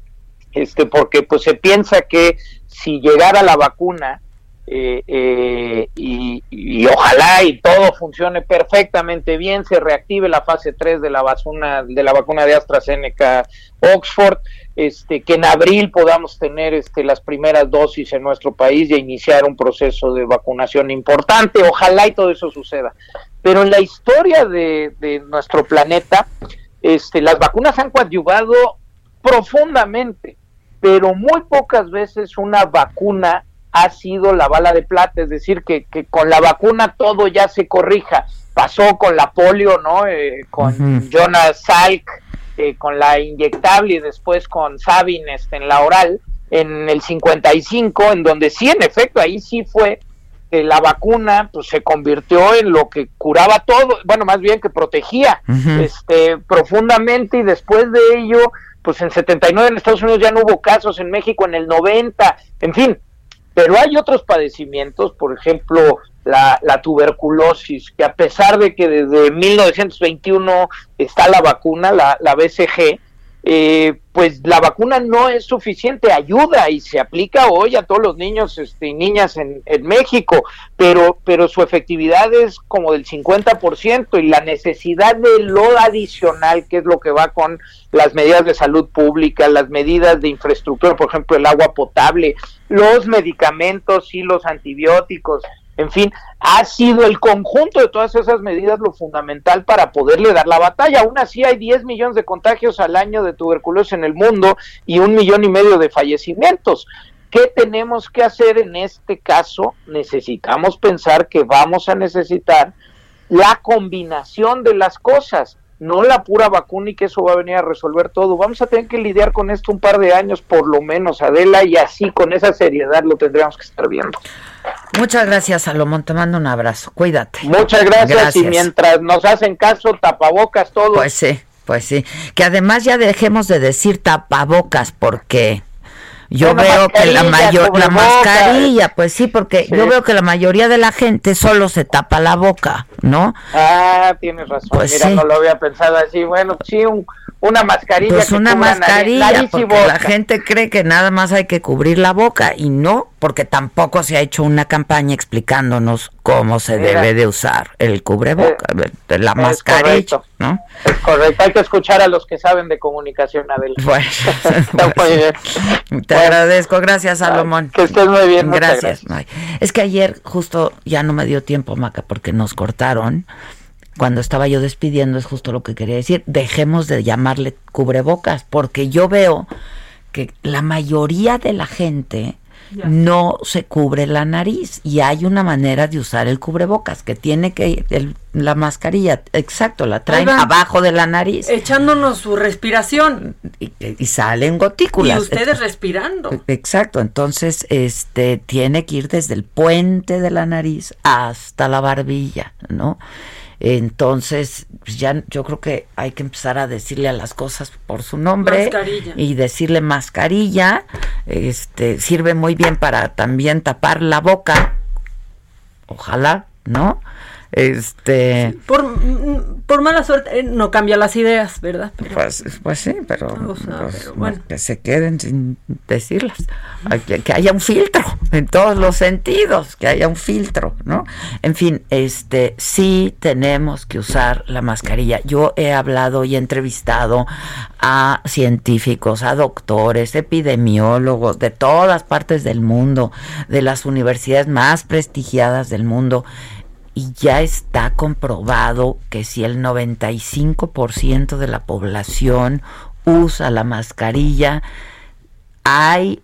este, porque pues se piensa que si llegara la vacuna, eh, eh, y, ojalá y todo funcione perfectamente bien, se reactive la fase 3 de la vacuna de la vacuna de AstraZeneca Oxford, este que en abril podamos tener este las primeras dosis en nuestro país y iniciar un proceso de vacunación importante, ojalá y todo eso suceda. Pero en la historia de, de nuestro planeta, este, las vacunas han coadyuvado profundamente, pero muy pocas veces una vacuna ha sido la bala de plata, es decir, que, que con la vacuna todo ya se corrija. Pasó con la polio, ¿no? Eh, con Jonas Salk, eh, con la inyectable y después con Sabin este, en la oral, en el 55, en donde sí, en efecto, ahí sí fue que la vacuna pues se convirtió en lo que curaba todo, bueno, más bien que protegía este profundamente y después de ello, pues en 79 en Estados Unidos ya no hubo casos, en México en el 90, en fin, pero hay otros padecimientos, por ejemplo, la, tuberculosis, que a pesar de que desde 1921 está la vacuna, la, la BCG, eh, pues la vacuna no es suficiente, ayuda y se aplica hoy a todos los niños este, y niñas en, México, pero, pero su efectividad es como del 50% y la necesidad de lo adicional, que es lo que va con las medidas de salud pública, las medidas de infraestructura, por ejemplo, el agua potable, los medicamentos y los antibióticos, en fin, ha sido el conjunto de todas esas medidas lo fundamental para poderle dar la batalla. Aún así hay 10 millones de contagios al año de tuberculosis en el mundo y un millón y medio de fallecimientos. ¿Qué tenemos que hacer en este caso? Necesitamos pensar que vamos a necesitar la combinación de las cosas, no la pura vacuna y que eso va a venir a resolver todo. Vamos a tener que lidiar con esto un par de años por lo menos, Adela, y así con esa seriedad lo tendríamos que estar viendo. Muchas gracias, Salomón. Te mando un abrazo. Cuídate. Muchas gracias, y mientras nos hacen caso, tapabocas todos. Pues sí, pues sí. Que además ya dejemos de decir tapabocas porque yo veo que la mayor la mascarilla, pues sí, porque yo veo que la mayoría de la gente solo se tapa la boca, ¿no? Ah, tienes razón. Pues Mira, no lo había pensado así. Bueno, sí, un una mascarilla. Pues una mascarilla, porque la gente cree que nada más hay que cubrir la boca y no, porque tampoco se ha hecho una campaña explicándonos cómo se debe de usar el cubreboca, eh, la mascarilla, ¿no? Es correcto, hay que escuchar a los que saben de comunicación, Adela. Bueno, te agradezco, gracias Salomón. Que estés muy bien. Gracias. gracias. Es que ayer justo ya no me dio tiempo, Maca, porque nos cortaron cuando estaba yo despidiendo, es justo lo que quería decir, dejemos de llamarle cubrebocas, porque yo veo que la mayoría de la gente no se cubre la nariz y hay una manera de usar el cubrebocas que tiene que la mascarilla, exacto, la traen abajo de la nariz. Echándonos su respiración. Y, salen gotículas. Y ustedes respirando. Exacto, entonces este tiene que ir desde el puente de la nariz hasta la barbilla, ¿no? Entonces, pues ya yo creo que hay que empezar a decirle a las cosas por su nombre y decirle mascarilla. Este sirve muy bien para también tapar la boca. Ojalá, ¿no? Este. Por, por mala suerte, eh, no cambia las ideas, ¿verdad? pues, pues sí, pero, pues, que se queden sin decirlas. Que, que, haya un filtro en todos los sentidos, que haya un filtro, ¿no? En fin, este, sí tenemos que usar la mascarilla. Yo he hablado y he entrevistado a científicos, a doctores, epidemiólogos de todas partes del mundo, de las universidades más prestigiadas del mundo y ya está comprobado que si el 95% de la población usa la mascarilla, hay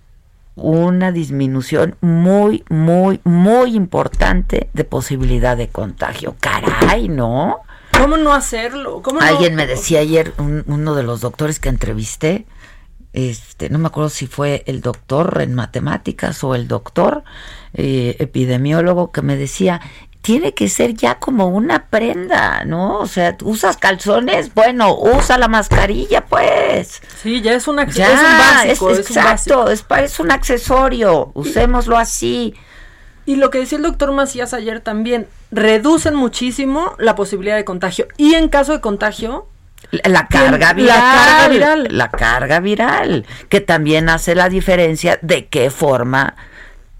una disminución muy, muy, muy importante de posibilidad de contagio. Caray, ¿no? ¿Cómo no hacerlo? Alguien me decía ayer, uno de los doctores que entrevisté, este, no me acuerdo si fue el doctor en matemáticas o el doctor eh, epidemiólogo que me decía, tiene que ser ya como una prenda, ¿no? O sea, usas calzones, bueno, usa la mascarilla, pues. Sí, ya es, una, ya, es un básico. Es, exacto, Es, es un accesorio, usémoslo así. Y lo que decía el doctor Macías ayer también, reducen muchísimo la posibilidad de contagio. Y en caso de contagio, la carga viral, la carga viral. La carga viral, que también hace la diferencia de qué forma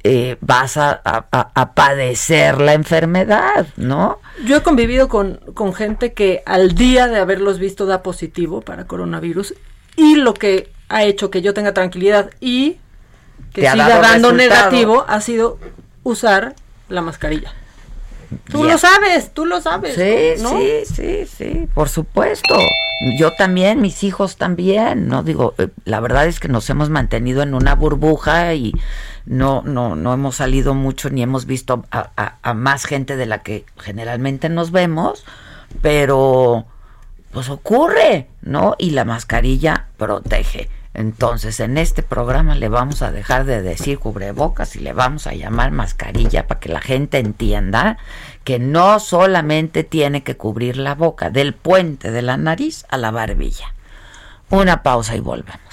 eh, vas a, a, padecer la enfermedad, ¿no? Yo he convivido con, con gente que al día de haberlos visto da positivo para coronavirus y lo que ha hecho que yo tenga tranquilidad y que siga dando negativo ha sido usar la mascarilla. Tú lo sabes, tú lo sabes. Sí, sí, sí, sí, por supuesto. Yo también, mis hijos también, ¿no? Digo, eh, la verdad es que nos hemos mantenido en una burbuja y no, no, no hemos salido mucho ni hemos visto a, a más gente de la que generalmente nos vemos, pero pues ocurre, ¿no? Y la mascarilla protege. Entonces, en este programa le vamos a dejar de decir cubrebocas y le vamos a llamar mascarilla para que la gente entienda que no solamente tiene que cubrir la boca, del puente de la nariz a la barbilla. Una pausa y volvemos.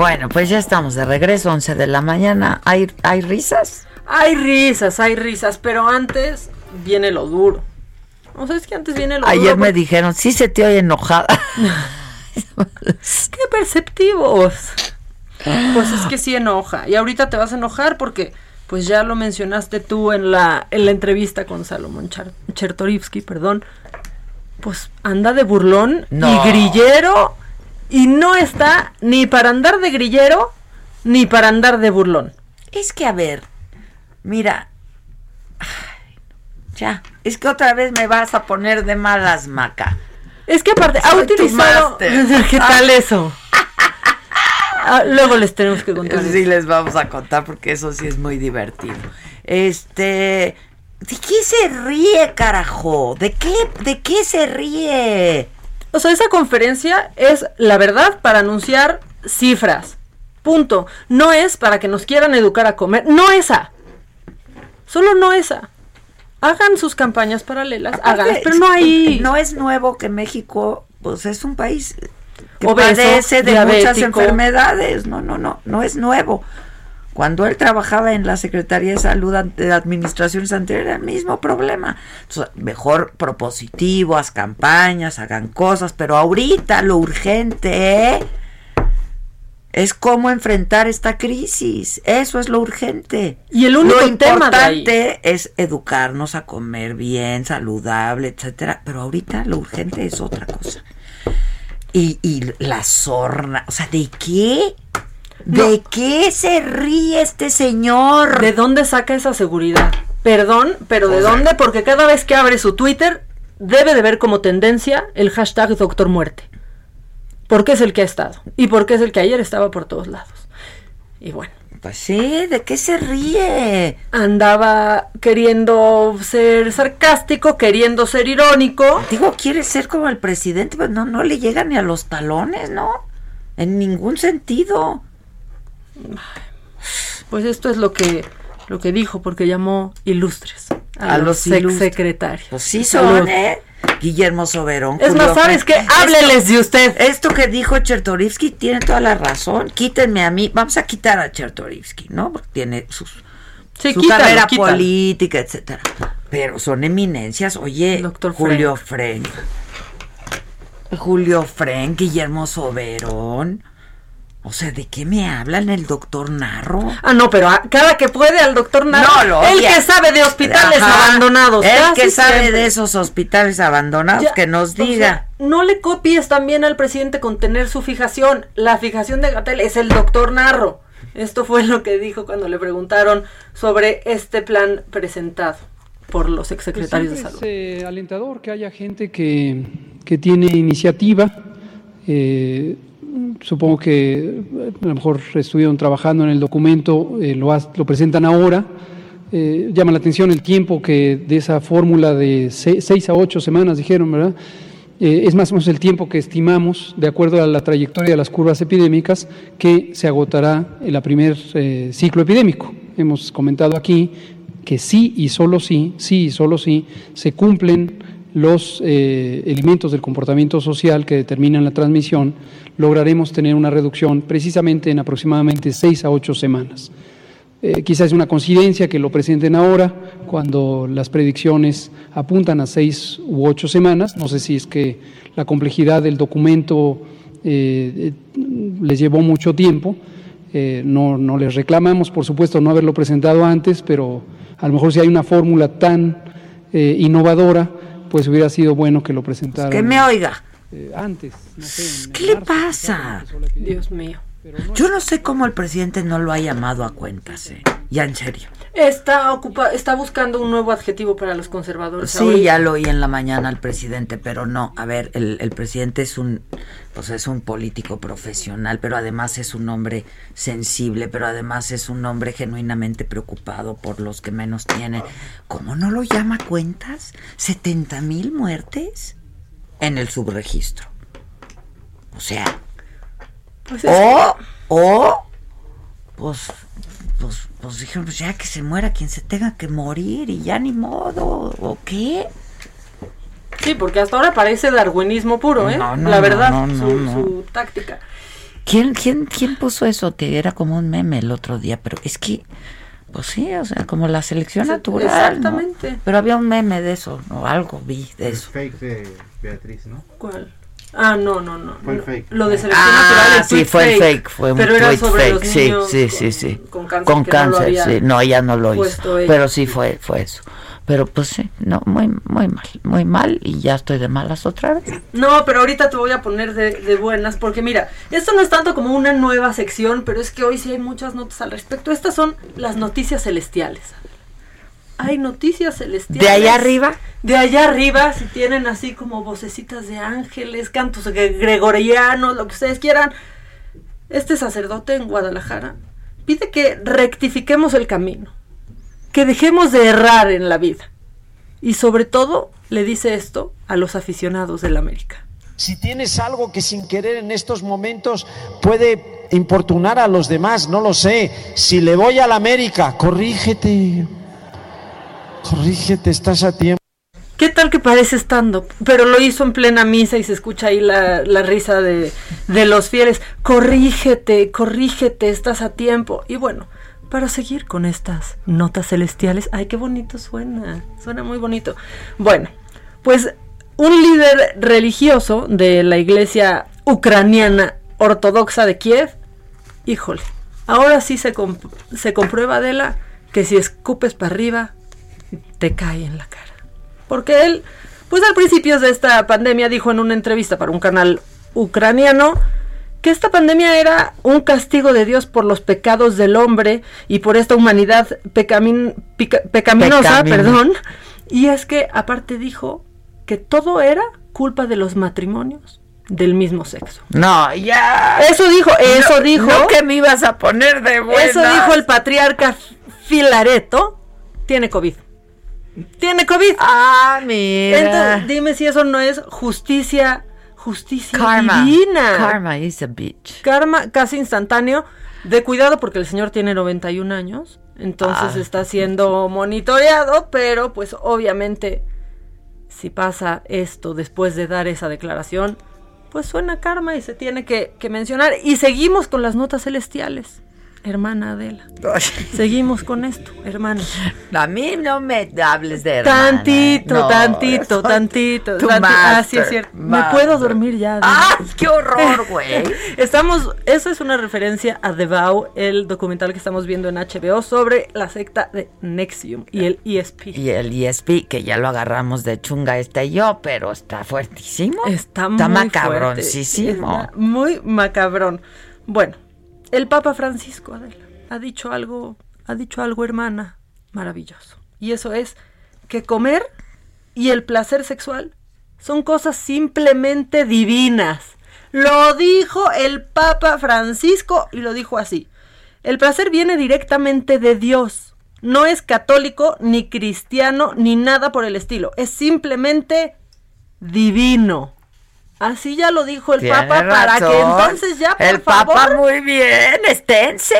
Bueno, pues ya estamos de regreso, 11 de la mañana. ¿Hay, ¿Hay risas? Hay risas, hay risas, pero antes viene lo duro. O sea, es que antes viene lo Ayer duro. Ayer me dijeron, sí se te oye enojada. Qué perceptivos. Pues es que sí enoja. Y ahorita te vas a enojar porque, pues ya lo mencionaste tú en la, en la entrevista con Salomón Chertorivsky, perdón. Pues anda de burlón y grillero y no está ni para andar de grillero ni para andar de burlón. Es que, a ver, mira, ya, es que otra vez me vas a poner de malas, Maca. Es que aparte, ha utilizado... ¿Qué tal eso? Ah, luego les tenemos que contar. Sí, les vamos a contar porque eso sí es muy divertido. Este... ¿De qué se ríe, carajo? ¿De qué, de qué se ríe? O sea, esa conferencia es la verdad para anunciar cifras. Punto. No es para que nos quieran educar a comer. No esa. Solo no esa. Hagan sus campañas paralelas, háganlas, pero no hay. No es nuevo que México, pues es un país que padece de muchas enfermedades. No, no, no, no es nuevo. Cuando él trabajaba en la Secretaría de Salud de administraciones anteriores, era el mismo problema. Entonces, mejor propositivo, haz campañas, hagan cosas, pero ahorita lo urgente es cómo enfrentar esta crisis. Eso es lo urgente. Y el único lo importante es educarnos a comer bien, saludable, etcétera. Pero ahorita lo urgente es otra cosa. Y, y la sorna, o sea, ¿de qué? ¿De qué se ríe este señor? ¿De dónde saca esa seguridad? Perdón, pero ¿de dónde? Porque cada vez que abre su Twitter debe de ver como tendencia el hashtag Doctor Muerte. Porque es el que ha estado. Y porque es el que ayer estaba por todos lados. Y bueno. Pues sí, ¿de qué se ríe? Andaba queriendo ser sarcástico, queriendo ser irónico. Digo, quiere ser como el presidente, pero no, no le llega ni a los talones, ¿no? En ningún sentido. Pues esto es lo que lo que dijo porque llamó ilustres a, los, secretarios. Pues sí son, ¿eh? Guillermo Soberón. Es más, ¿sabes qué? Hábleles de usted. Esto que dijo Chertorivsky tiene toda la razón. Quítenme a mí. Vamos a quitar a Chertorivsky, ¿no? Porque tiene sus, su carrera política, etcétera. Pero son eminencias. Oye, Doctor Julio Frank. Julio Frank, Guillermo Soberón. O sea, ¿de qué me hablan el doctor Narro? Ah, no, pero a- cada que puede al doctor Narro. No, lo el que sabe de hospitales Ajá. abandonados. El que sabe siempre. de esos hospitales abandonados, Ya, que nos o sea, diga. no le copies también al presidente con tener su fijación. La fijación de Gatel es el doctor Narro. Esto fue lo que dijo cuando le preguntaron sobre este plan presentado por los exsecretarios de salud. Es eh, alentador que haya gente que, que tiene iniciativa. eh, supongo que a lo mejor estuvieron trabajando en el documento, eh, lo, presentan ahora. Eh, llama la atención el tiempo que de esa fórmula de se- seis a ocho semanas, dijeron, ¿verdad? Eh, es más o menos el tiempo que estimamos, de acuerdo a la trayectoria de las curvas epidémicas, que se agotará en la primer ciclo epidémico. Hemos comentado aquí que sí y solo sí, sí y solo sí, se cumplen los eh, elementos del comportamiento social que determinan la transmisión, lograremos tener una reducción precisamente en aproximadamente seis a ocho semanas. Eh, quizás es una coincidencia que lo presenten ahora, cuando las predicciones apuntan a seis u ocho semanas. No sé si es que la complejidad del documento eh, les llevó mucho tiempo. No, no les reclamamos, por supuesto, no haberlo presentado antes, pero a lo mejor si hay una fórmula tan innovadora, pues hubiera sido bueno que lo presentaran. Que me oiga. eh, antes. no sé, en ¿Qué le pasa? Dios mío. Yo no sé cómo el presidente no lo ha llamado a cuentas, ¿eh? Ya en serio. Está ocupa está buscando un nuevo adjetivo para los conservadores. Sí, ya lo oí en la mañana al presidente, pero no, a ver, el, el presidente es un, pues es un político profesional, pero además es un hombre sensible, pero además es un hombre genuinamente preocupado por los que menos tienen. ¿Cómo no lo llama cuentas? ¿70 mil muertes? En el subregistro. O sea, Pues es o, o, pues, pues, pues dijeron, pues ya que se muera quien se tenga que morir y ya ni modo, ¿o qué? Sí, porque hasta ahora parece darwinismo puro, ¿eh? No, no, la verdad, no, no, su, no. su táctica. ¿Quién, quién, ¿Quién puso eso? Que era como un meme el otro día, pero es que, pues sí, o sea, como la selección Sí, natural. ¿no? exactamente. Pero había un meme de eso, o algo vi de El eso. fake de Beatriz, ¿no? ¿Cuál? Ah, no, no, no. Fue el no. fake. Lo de selección Ah, natural. el sí, fue el fake, fue un Pero era sobre fake, los sí, niños sí, con- sí, sí. Con cáncer. Con que no lo cáncer, había sí. No, ella no lo hizo. ella. Pero sí fue, fue eso. Pero pues sí, no, muy, muy mal, muy mal y ya estoy de malas otra vez. No, pero ahorita te voy a poner de, de buenas, porque mira, esto no es tanto como una nueva sección, pero es que hoy sí hay muchas notas al respecto. Estas son las noticias celestiales. Hay noticias celestiales. ¿De allá arriba? De allá arriba, si tienen así como vocecitas de ángeles, cantos gre- gregorianos, lo que ustedes quieran. Este sacerdote en Guadalajara pide que rectifiquemos el camino, que dejemos de errar en la vida. Y sobre todo le dice esto a los aficionados del América. Si tienes algo que sin querer en estos momentos puede importunar a los demás, no lo sé. Si le voy a la América, corrígete. Corrígete, estás a tiempo. ¿Qué tal que parece stand-up? Pero lo hizo en plena misa y se escucha ahí la, la risa de, de los fieles. Corrígete, corrígete, estás a tiempo. Y bueno, para seguir con estas notas celestiales, ay, qué bonito suena, suena muy bonito. Bueno, pues un líder religioso de la iglesia ucraniana ortodoxa de Kiev, híjole, ahora sí se, se comprueba, Adela, que si escupes para arriba, te cae en la cara. Porque él, pues al principio de esta pandemia dijo en una entrevista para un canal ucraniano que esta pandemia era un castigo de Dios por los pecados del hombre y por esta humanidad pecamin- pica- pecaminosa, Pecamino. perdón. Y es que aparte dijo que todo era culpa de los matrimonios del mismo sexo. No, ya. Eso dijo, eso No, dijo. No que me ibas a poner de buenas. Eso dijo el patriarca Filareto. Tiene COVID. Tiene COVID. Ah, mira. Entonces, dime si eso no es justicia, justicia Karma. divina. Karma is a bitch. Karma casi instantáneo. De cuidado porque el señor tiene 91 años. Entonces Ah. está siendo monitoreado, pero pues obviamente si pasa esto después de dar esa declaración, pues suena karma y se tiene que, que mencionar. Y seguimos con las notas celestiales. Hermana Adela. Seguimos con esto, hermana. A mí no me hables de hermana. Tantito, No, tantito, tantito. tu tanti- ah, sí, master, es cierto. Me master. puedo dormir ya. Adela. ¡Ah, qué horror, güey! Estamos, eso es una referencia a The Vow, el documental que estamos viendo en HBO sobre la secta de Nexium y el ESP. Y el ESP, que ya lo agarramos de chunga este y yo, pero está fuertísimo. Está, Está muy macabroncísimo. fuerte. Está muy macabrón. Bueno, el Papa Francisco, ha dicho algo, ha dicho algo, hermana, maravilloso. Y eso es que comer y el placer sexual son cosas simplemente divinas. Lo dijo el Papa Francisco y lo dijo así. El placer viene directamente de Dios. No es católico, ni cristiano, ni nada por el estilo. Es simplemente divino. Así ya lo dijo el Papa para que entonces ya por El favor, Papa muy bien, esténse.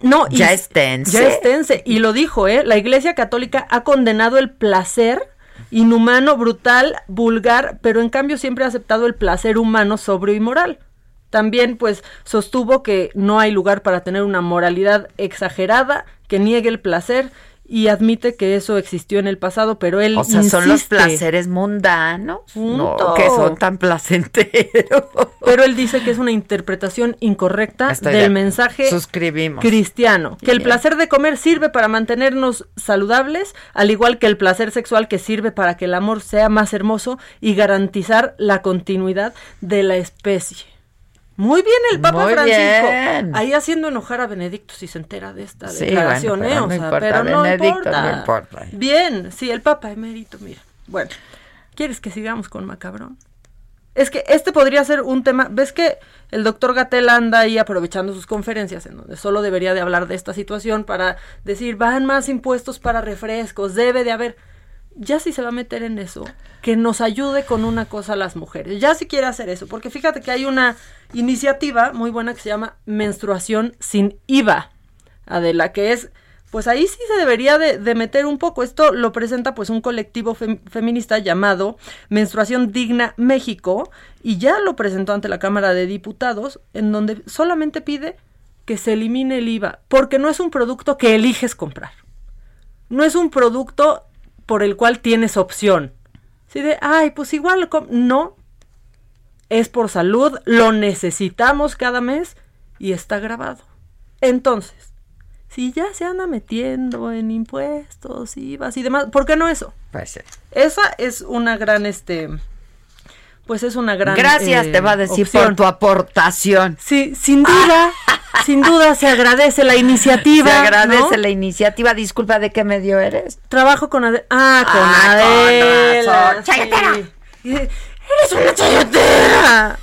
no, y Ya esténse. Ya esténse. Y lo dijo, ¿eh? La Iglesia Católica ha condenado el placer inhumano, brutal, vulgar, pero en cambio siempre ha aceptado el placer humano, sobrio y moral. También, pues, sostuvo que no hay lugar para tener una moralidad exagerada que niegue el placer y admite que eso existió en el pasado, pero él O sea, son los placeres mundanos. No, Punto. que son tan placenteros. Pero él dice que es una interpretación incorrecta Estoy del de- mensaje Suscribimos. cristiano. Que el placer de comer sirve para mantenernos saludables, al igual que el placer sexual que sirve para que el amor sea más hermoso y garantizar la continuidad de la especie. Muy bien el Papa Muy Francisco. bien. Ahí haciendo enojar a Benedicto si se entera de esta Sí, declaración, bueno, ¿eh? pero O no sea, importa, pero no Benedicto, importa. no importa. Bien, sí, el Papa emérito, mira. Bueno, ¿quieres que sigamos con Macabrón? Es que este podría ser un tema, ves que el doctor Gatel anda ahí aprovechando sus conferencias en donde solo debería de hablar de esta situación para decir, van más impuestos para refrescos, debe de haber, ya si se va a meter en eso, que nos ayude con una cosa a las mujeres, ya si quiere hacer eso, porque fíjate que hay una iniciativa muy buena que se llama menstruación sin IVA, Adela, que es pues ahí sí se debería de, meter un poco. Esto lo presenta pues un colectivo fem- feminista llamado Menstruación Digna México y ya lo presentó ante la Cámara de Diputados en donde solamente pide que se elimine el IVA porque no es un producto que eliges comprar. No es un producto por el cual tienes opción. Si de, ay, pues igual, lo com-". no. Es por salud, lo necesitamos cada mes y está grabado. Entonces, si ya se anda metiendo en impuestos, IVAs y demás, ¿por qué no eso? Pues sí. Esa es una gran, este, pues es una gran. Gracias, eh, te va a decir opción. por tu aportación. Sí, sin duda, sin duda se agradece la iniciativa. Se agradece ¿no? la iniciativa. Disculpa, ¿de qué medio eres? Trabajo con Adela. Ah, con Ah, con Adela. Y de, ¡Eres una chayotera!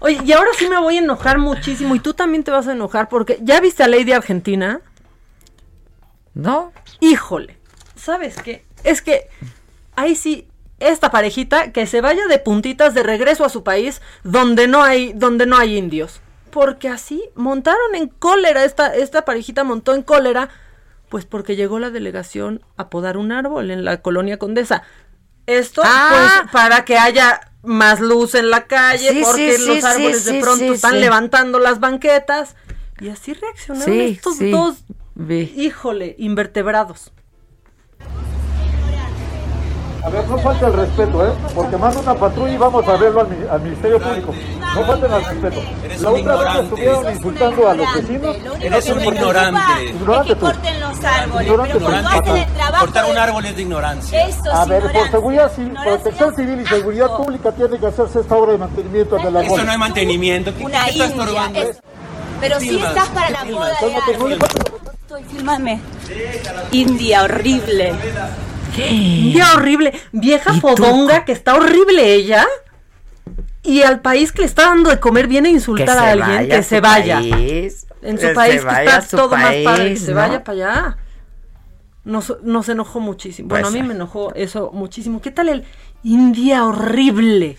Oye, y ahora sí me voy a enojar muchísimo y tú también te vas a enojar porque ¿ya viste a Lady Argentina? ¿No? Híjole, ¿sabes qué? Es que ahí sí esta parejita que se vaya de puntitas de regreso a su país donde no hay donde no hay indios, porque así montaron en cólera esta esta parejita montó en cólera pues porque llegó la delegación a podar un árbol en la colonia Condesa. Esto Ah. pues para que haya más luz en la calle Sí, porque sí, los sí, árboles de pronto están levantando las banquetas y así reaccionaron estos dos vi. híjole, invertebrados. A ver, no falta el respeto, ¿eh? Porque manda una patrulla y vamos a verlo al, al Ministerio Público. No falten al respeto. La otra vez estuvieron insultando a los vecinos. Eres un ignorante. Ignorante tú. corten los árboles, Ignorante pero cuando tú. hacen el trabajo Cortar un árbol es de ignorancia. Eso A es ver, por ignorancia. seguridad civil, protección civil y seguridad pública tiene que hacerse esta obra de mantenimiento de la Esto no hay mantenimiento. ¿Qué, Una qué estás india. estorbando? es- Pero si Filmas, estás para la boda de. Estoy, fílmame. India, horrible. India horrible, vieja fodonga que está horrible ella. Y al país que le está dando de comer viene a insultar a alguien que se vaya. país. En su país que está todo más padre, que se vaya para allá. Nos, nos enojó muchísimo. Bueno, Pues a mí sí. me enojó eso muchísimo. ¿Qué tal el India horrible?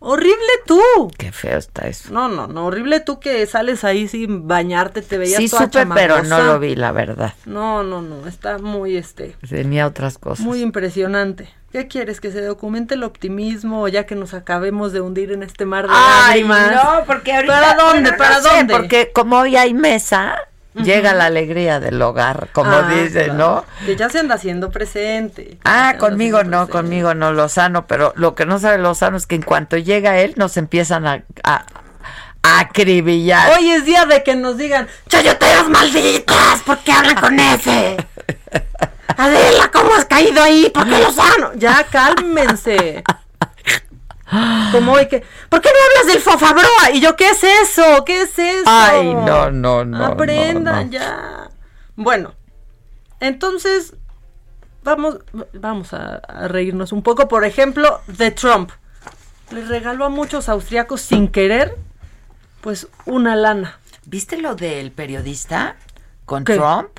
Horrible tú. Qué feo está eso. No, no, no, horrible tú que sales ahí sin bañarte, te veías Sí toda supe, pero no lo vi, la verdad. No, no, no, está muy este Tenía otras cosas. muy impresionante. ¿Qué quieres que se documente el optimismo o ya que nos acabemos de hundir en este mar de Ay, lágrimas? no, porque ahorita... ¿Para dónde? bueno, no ¿Para sé, dónde? Porque como hoy hay mesa, llega la alegría del hogar, como Ah, dicen, claro. ¿no? Que ya se anda haciendo presente. Ah, conmigo no, conmigo no, Lozano, pero lo que no sabe Lozano es que en cuanto llega él nos empiezan a, a, acribillar. Hoy es día de que nos digan, chayoteras malditas, ¿por qué hablan con ese? Adela, ¿cómo has caído ahí? ¿Por qué Lozano? Ya, cálmense. Como hoy que, ¿por qué no hablas del Fofabroa? Y yo, ¿qué es eso? ¿Qué es eso? Ay, no, no, no. Aprendan no, no. ya. Bueno, entonces vamos, vamos a, a reírnos un poco. Por ejemplo, de Trump. Le regaló a muchos austriacos sin querer, pues, una lana. ¿Viste lo del periodista con ¿Qué? Trump?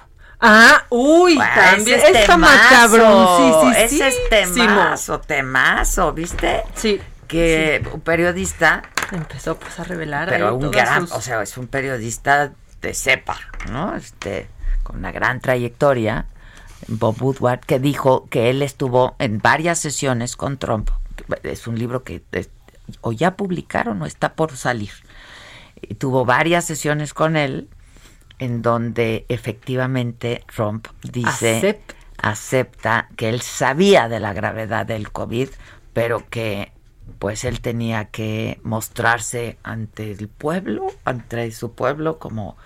Ah, uy, también. es Está temazo, macabrón, sí, sí, Ese es sí. temazo, temazo, ¿viste? Sí. Que un periodista, Empezó pues a revelar pero un gran, sus- o sea, es un periodista de cepa, ¿no? Este, con una gran trayectoria, Bob Woodward, que dijo que él estuvo en varias sesiones con Trump. Es un libro que es- o ya publicaron o está por salir. Y tuvo varias sesiones con él en donde efectivamente Trump dice Acep- acepta que él sabía de la gravedad del COVID, pero que pues él tenía que mostrarse ante el pueblo, ante su pueblo como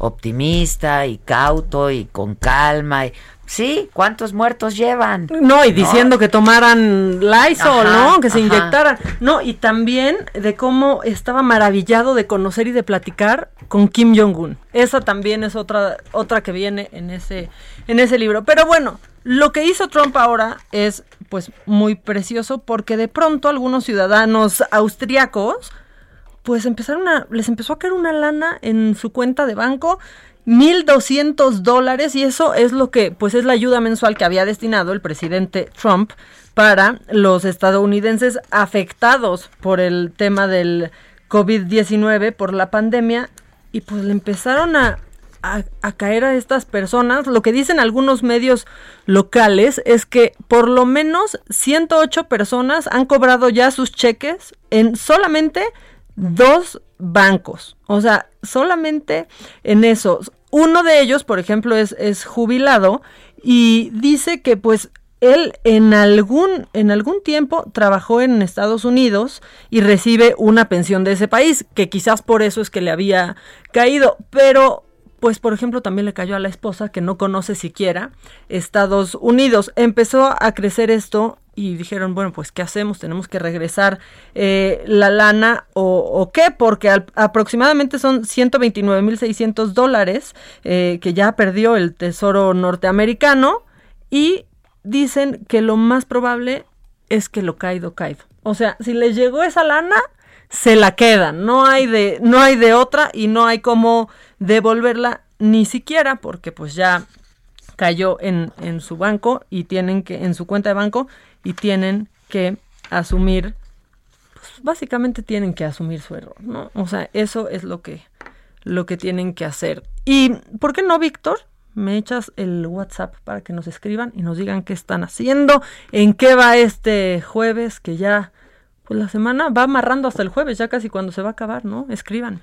optimista y cauto y con calma. Y, sí, ¿cuántos muertos llevan? No, y diciendo que tomaran Lysol, Ajá, ¿no? Que se ajá. inyectaran. No, y también de cómo estaba maravillado de conocer y de platicar con Kim Jong-un. Esa también es otra, otra que viene en ese, en ese libro. Pero bueno, lo que hizo Trump ahora es pues muy precioso porque de pronto algunos ciudadanos austriacos pues empezaron a, les empezó a caer una lana en su cuenta de banco, 1.200 dólares, y eso es lo que, pues es la ayuda mensual que había destinado el presidente Trump para los estadounidenses afectados por el tema del COVID-19, por la pandemia, y pues le empezaron a, a, caer a estas personas. Lo que dicen algunos medios locales es que por lo menos 108 personas han cobrado ya sus cheques en solamente dos bancos. O sea, solamente en esos. Uno de ellos, por ejemplo, es, es jubilado y dice que pues él en algún, en algún tiempo trabajó en Estados Unidos y recibe una pensión de ese país, que quizás por eso es que le había caído, pero pues por ejemplo también le cayó a la esposa que no conoce siquiera Estados Unidos. Empezó a crecer esto y dijeron, bueno, pues ¿qué hacemos? Tenemos que regresar eh, la lana o, qué, porque aproximadamente son 129.600 dólares eh, que ya perdió el Tesoro norteamericano y dicen que lo más probable es que lo caído caído. O sea, si les llegó esa lana, se la quedan. No hay de, no hay de otra y no hay cómo devolverla ni siquiera porque pues ya cayó en, en su banco y tienen que, en su cuenta de banco y tienen que asumir, pues básicamente tienen que asumir su error, ¿no? O sea, eso es lo que, lo que tienen que hacer. ¿Y por qué no, Víctor? Me echas el WhatsApp para que nos escriban y nos digan qué están haciendo, en qué va este jueves, que ya, pues la semana va amarrando hasta el jueves, ya casi cuando se va a acabar, ¿no? Escriban.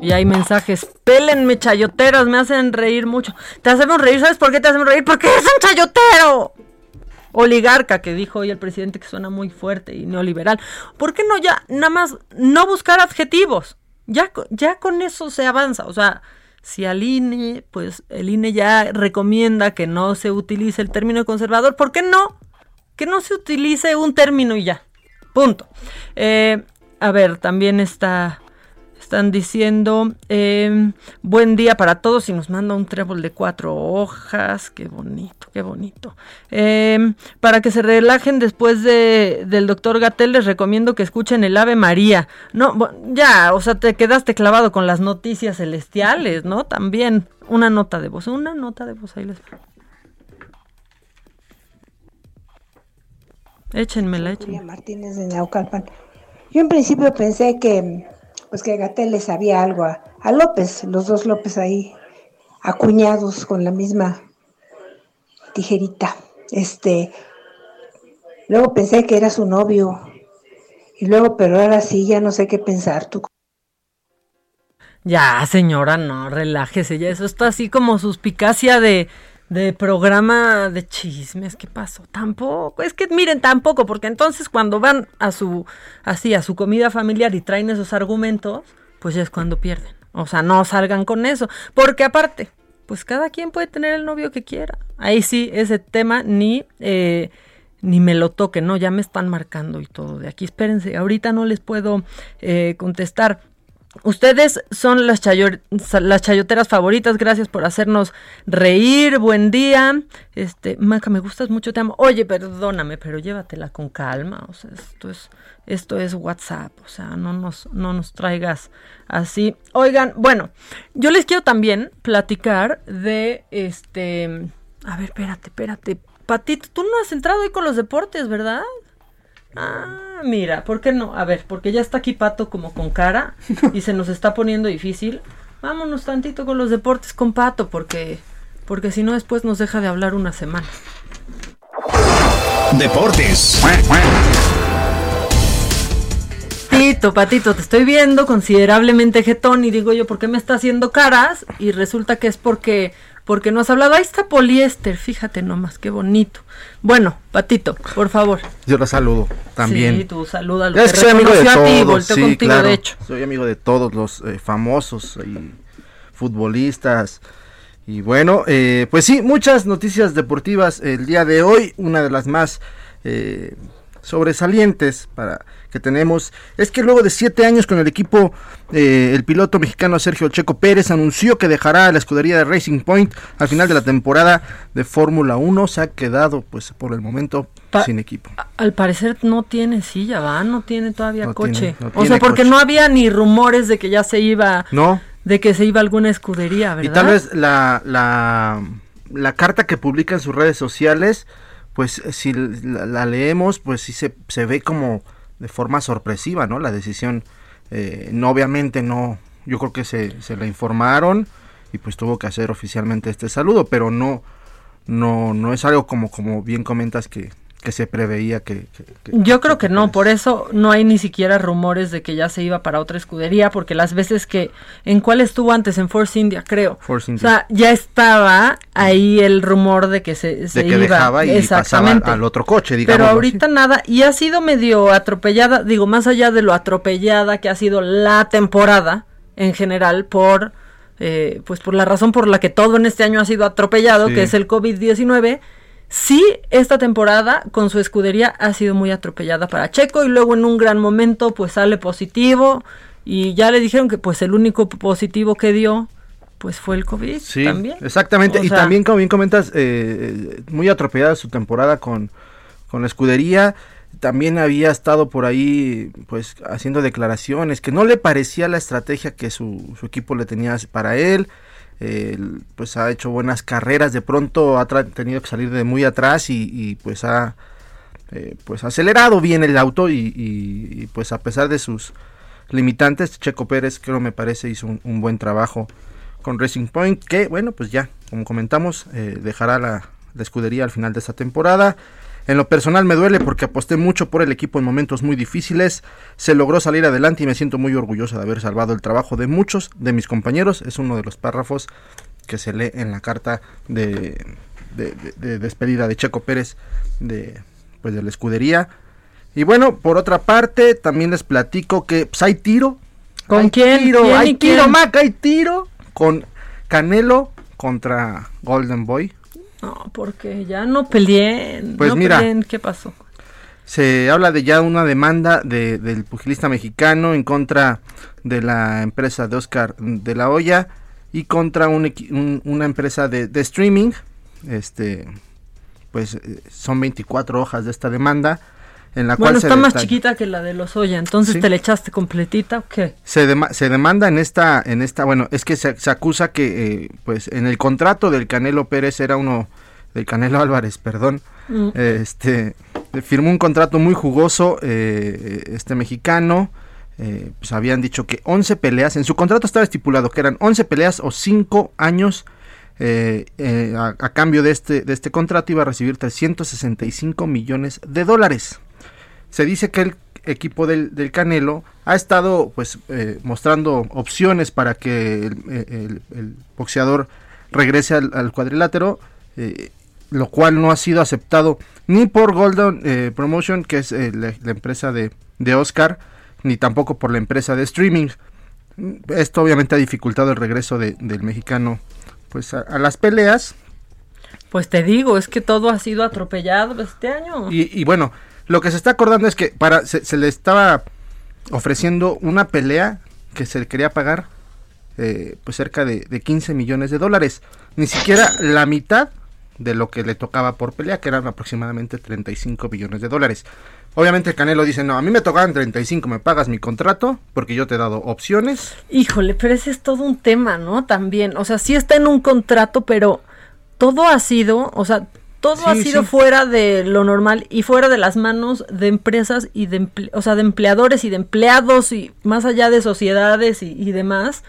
Y hay mensajes, pélenme chayoteros, me hacen reír mucho. Te hacemos reír, ¿sabes por qué te hacemos reír? Porque eres un chayotero. Oligarca, que dijo hoy el presidente que suena muy fuerte y neoliberal. ¿Por qué no ya, nada más, no buscar adjetivos? Ya, ya con eso se avanza. O sea, si al INE, pues el INE ya recomienda que no se utilice el término conservador, ¿por qué no? Que no se utilice un término y ya. Punto. Eh, a ver, también está Están diciendo eh, buen día para todos y nos manda un trébol de cuatro hojas. Qué bonito, qué bonito. Eh, para que se relajen después de, del doctor Gatel, les recomiendo que escuchen el Ave María. No, ya, o sea, te quedaste clavado con las noticias celestiales, ¿no? También una nota de voz, una nota de voz, ahí les. Échenmela, échenmela. Martínez de Naucalpan. Yo en principio pensé que pues que Gatel le sabía algo a, a López, los dos López ahí acuñados con la misma tijerita. Este, luego pensé que era su novio. Y luego, pero ahora sí ya no sé qué pensar. ¿Tú Ya, señora, no, relájese, ya eso está así como suspicacia de, de programa de chismes, ¿qué pasó? Tampoco, es que miren, tampoco, porque entonces cuando van a su, así, a su comida familiar y traen esos argumentos, pues ya es cuando pierden. O sea, no salgan con eso, porque aparte, pues cada quien puede tener el novio que quiera. Ahí sí, ese tema ni, eh, ni me lo toquen, ¿no? Ya me están marcando y todo de aquí. Espérense, ahorita no les puedo eh, contestar. Ustedes son las, chayo- las chayoteras favoritas, gracias por hacernos reír, buen día. Este, Maca, me gustas mucho, te amo. Oye, perdóname, pero llévatela con calma, o sea, esto es, esto es WhatsApp, o sea, no nos, no nos traigas así. Oigan, bueno, yo les quiero también platicar de este, a ver, espérate, espérate. Patito, tú no has entrado hoy con los deportes, ¿verdad? Ah, mira, ¿por qué no? A ver, porque ya está aquí Pato como con cara y se nos está poniendo difícil. Vámonos tantito con los deportes con Pato, porque, porque si no después nos deja de hablar una semana. Deportes. Patito, Patito, te estoy viendo considerablemente jetón y digo yo, ¿por qué me está haciendo caras? Y resulta que es porque, porque no has hablado. Ahí está poliéster, fíjate nomás, qué bonito. Bueno, Patito, por favor. Yo la saludo también. Sí, tú salúdalo. Es que soy amigo de ti, todos, sí, contigo, claro. de hecho. Soy amigo de todos los eh, famosos y futbolistas. Y bueno, eh, pues sí, muchas noticias deportivas el día de hoy. Una de las más eh, sobresalientes para que tenemos es que luego de siete años con el equipo, eh, el piloto mexicano Sergio Checo Pérez anunció que dejará la escudería de Racing Point al final de la temporada de Fórmula 1. Se ha quedado, pues por el momento, Pa- sin equipo. Al parecer no tiene silla, va, no tiene todavía No coche. tiene- no o sea, porque coche. no había ni rumores de que ya se iba, No. de que se iba a alguna escudería, ¿verdad? Y tal vez la, la, la carta que publica en sus redes sociales, pues si la, la leemos, pues sí se, se ve como de forma sorpresiva, ¿no? La decisión, eh, no, obviamente no, yo creo que se, se la informaron y pues tuvo que hacer oficialmente este saludo, pero no, no, no es algo como, como bien comentas que, que se preveía que... que- que- Yo creo que no, por eso no hay ni siquiera rumores de que ya se iba para otra escudería, porque las veces que, ¿en cuál estuvo antes? En Force India, creo. Force O India. sea, ya estaba ahí el rumor de que se, se de que iba. dejaba y pasaba Exactamente. al otro coche, digamos. Pero ahorita nada, y ha sido medio atropellada, digo, más allá de lo atropellada que ha sido la temporada en general por, eh, pues por la razón por la que todo en este año ha sido atropellado, Sí. que es el COVID-19. Sí, esta temporada con su escudería ha sido muy atropellada para Checo y luego en un gran momento pues sale positivo y ya le dijeron que pues el único positivo que dio pues fue el COVID Sí, también. exactamente. O y sea, también, como bien comentas, eh, muy atropellada su temporada con, con la escudería. También había estado por ahí, pues, haciendo declaraciones que no le parecía la estrategia que su, su equipo le tenía para él. Él, pues ha hecho buenas carreras, de pronto ha tenido que salir de muy atrás y, pues ha eh, pues acelerado bien el auto y, pues a pesar de sus limitantes, Checo Pérez creo me parece hizo un, un buen trabajo con Racing Point, que bueno, pues ya, como comentamos, eh, dejará la, la escudería al final de esta temporada. En lo personal me duele porque aposté mucho por el equipo en momentos muy difíciles. Se logró salir adelante y me siento muy orgulloso de haber salvado el trabajo de muchos de mis compañeros. Es uno de los párrafos que se lee en la carta de, de- de- de despedida de Checo Pérez de, pues, de la escudería. Y bueno, por otra parte, también les platico que pues, hay tiro. ¿Con Hay quién? Tiro, ¿Quién hay tiro? Mac, hay tiro. Con Canelo contra Golden Boy. No, porque ya no peleen. Pues no mira. peleen, ¿qué pasó? Se habla de ya una demanda de, del pugilista mexicano en contra de la empresa de Oscar de la Hoya y contra un una empresa de, de streaming. Este, pues eh, son 24 hojas de esta demanda en la Bueno, cual se está más detalla- chiquita que la de los Oya, entonces Sí. te la echaste completita o qué? se, dema- se demanda en esta, en esta, bueno, es que se, se acusa que, eh, pues, en el contrato del Canelo Pérez era uno, del Canelo Álvarez, perdón, Mm. este, firmó un contrato muy jugoso, eh, este mexicano, eh, pues habían dicho que 11 peleas, en su contrato estaba estipulado que eran 11 peleas o 5 años, eh, eh, a, a cambio de este, de este contrato iba a recibir 365 millones de dólares. Se dice que el equipo del, del Canelo ha estado pues eh, mostrando opciones para que el, eh, el- el boxeador regrese al, al cuadrilátero, eh, lo cual no ha sido aceptado ni por Golden eh, Promotion, que es la, la empresa de, de Oscar, ni tampoco por la empresa de streaming. Esto obviamente ha dificultado el regreso de- del mexicano pues a, a las peleas Pues te digo, es que todo ha sido atropellado este año. Y, y bueno, lo que se está acordando es que para se, le estaba ofreciendo una pelea que se le quería pagar eh, pues cerca de, de 15 millones de dólares. Ni siquiera la mitad de lo que le tocaba por pelea, que eran aproximadamente 35 millones de dólares. Obviamente el Canelo dice, no, a mí me tocaban 35, me pagas mi contrato porque yo te he dado opciones. Híjole, pero ese es todo un tema, ¿no? También, o sea, sí está en un contrato, pero todo ha sido, o sea, todo ha sido sí. fuera de lo normal y fuera de las manos de empresas y de, o sea, de empleadores y de empleados y más allá de sociedades y, y demás.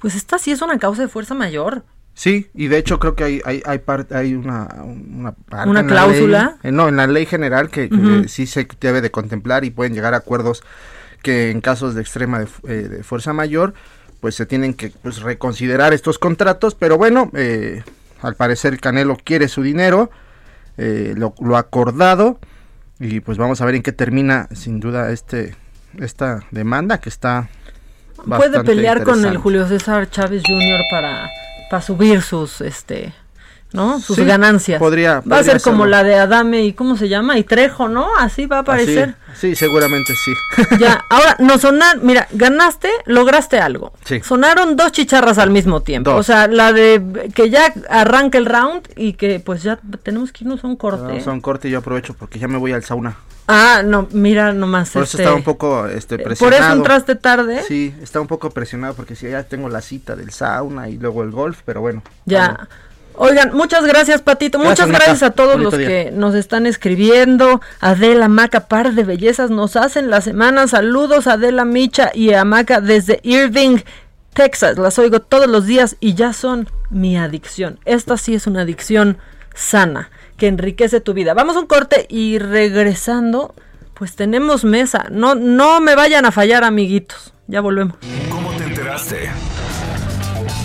Pues esta sí es una causa de fuerza mayor. Sí, y de hecho creo que hay hay hay, una una, parte ¿Una en la cláusula? ley- eh, no, en la ley general que, sí se debe de contemplar y pueden llegar a acuerdos que en casos de extrema de, eh, de fuerza mayor pues se tienen que pues, reconsiderar estos contratos, pero bueno, eh, al parecer el Canelo quiere su dinero, eh, lo, lo acordado y pues vamos a ver en qué termina sin duda este esta demanda que está Puede pelear con el. Julio César Chávez Jr. para, para subir sus, este, ¿no? Sus Sí, ganancias. podría- Va a ser como la de Adame y ¿cómo se llama? Y Trejo, ¿no? Así va a aparecer. Así, sí, seguramente sí. Ya, ahora, no sonar, mira, ganaste, lograste algo. Sí. Sonaron dos chicharras al mismo tiempo. Dos. O sea, la de que ya arranca el round y que pues ya tenemos que irnos a un corte. Vamos a un corte y yo aprovecho porque ya me voy al sauna. Ah, no, mira nomás. Por eso este, estaba un poco este, eh, presionado. Por eso entraste tarde. Sí, está un poco presionado porque si ya tengo la cita del sauna y luego el golf, pero bueno. Ya. Oigan, muchas gracias, Patito. Gracias, muchas Maca. gracias a todos Bonito los día. que nos están escribiendo. Adela Maca, par de bellezas nos hacen la semana. Saludos a Adela Micha y a Maca desde Irving, Texas. Las oigo todos los días y ya son mi adicción. Esta sí es una adicción sana que enriquece tu vida. Vamos a un corte y regresando, pues tenemos mesa. No, no me vayan a fallar, amiguitos. Ya volvemos. ¿Cómo te enteraste?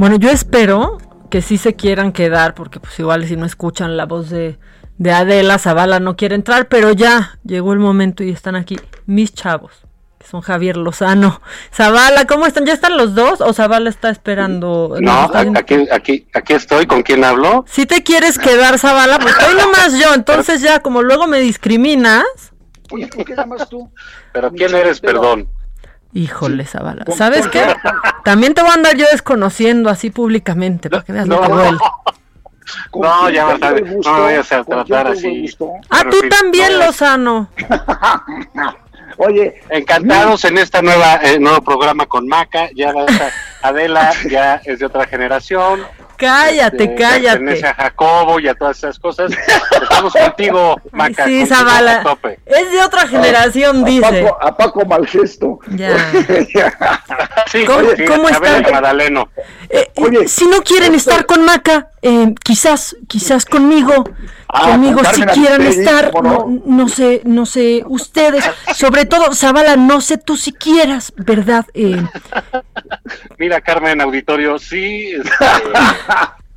Bueno, yo espero que sí se quieran quedar, porque pues igual si no escuchan la voz de, de Adela, Zavala no quiere entrar, pero ya llegó el momento y están aquí mis chavos, que son Javier Lozano. Zavala, ¿cómo están? ¿Ya están los dos o Zavala está esperando? No, está aquí, aquí, aquí estoy. ¿Con quién hablo? Si te quieres quedar, Zavala, pues estoy nomás yo, entonces ya como luego me discriminas, Oye, ¿por qué llamas tú? ¿Pero quién eres, perdón? Híjole, Zavala. ¿Sabes qué? También te voy a andar yo desconociendo así públicamente, para que veas lo que duele. No, ya vas a ver, no me vayas a tratar así. Ah, tú también, Lozano. Oye, encantados en esta nueva eh, nuevo programa con Maca. Ya va Adela ya es de otra generación. Cállate, este, cállate. Pertenece a Jacobo y a todas esas cosas. Estamos contigo, Maca. Sí, contigo Zavala. a tope. Es de otra generación, a dice. Paco, a Paco Malgesto. Ya. Sí, ¿Cómo, sí, cómo están? Madaleno. Eh, eh, si no quieren estar con Maca, eh, quizás, quizás conmigo, Ah, conmigo con si quieran estar, ¿cómo no, no? no sé, no sé, ustedes, sobre todo, Zavala, no sé tú si quieras, ¿verdad? Eh, Mira, Carmen Auditorio, sí,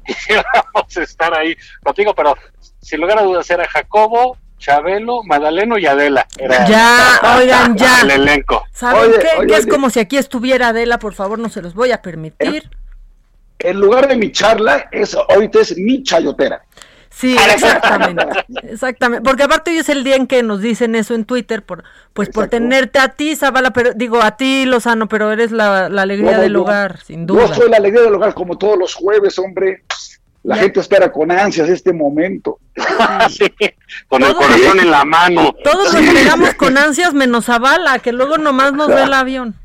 este, vamos a estar ahí contigo, pero sin lugar a dudas era Jacobo, Chabelo, Madaleno y Adela. Era Ya, oigan, ya. El elenco. ¿Saben Oye, qué? oye, que es oye. como si aquí estuviera Adela, por favor, no se los voy a permitir. En lugar de mi charla, es ahorita es mi chayotera. Sí, exactamente. Exactamente. Porque aparte hoy es el día en que nos dicen eso en Twitter, por, pues por tenerte a ti, Zavala, pero digo a ti, Lozano, pero eres la, la alegría No, del no, hogar, sin Yo duda. soy la alegría del hogar como todos los jueves, hombre. La gente espera con ansias este momento. Con el corazón en la mano. Todos nos esperamos con ansias menos Zavala, que luego nomás nos ve el avión.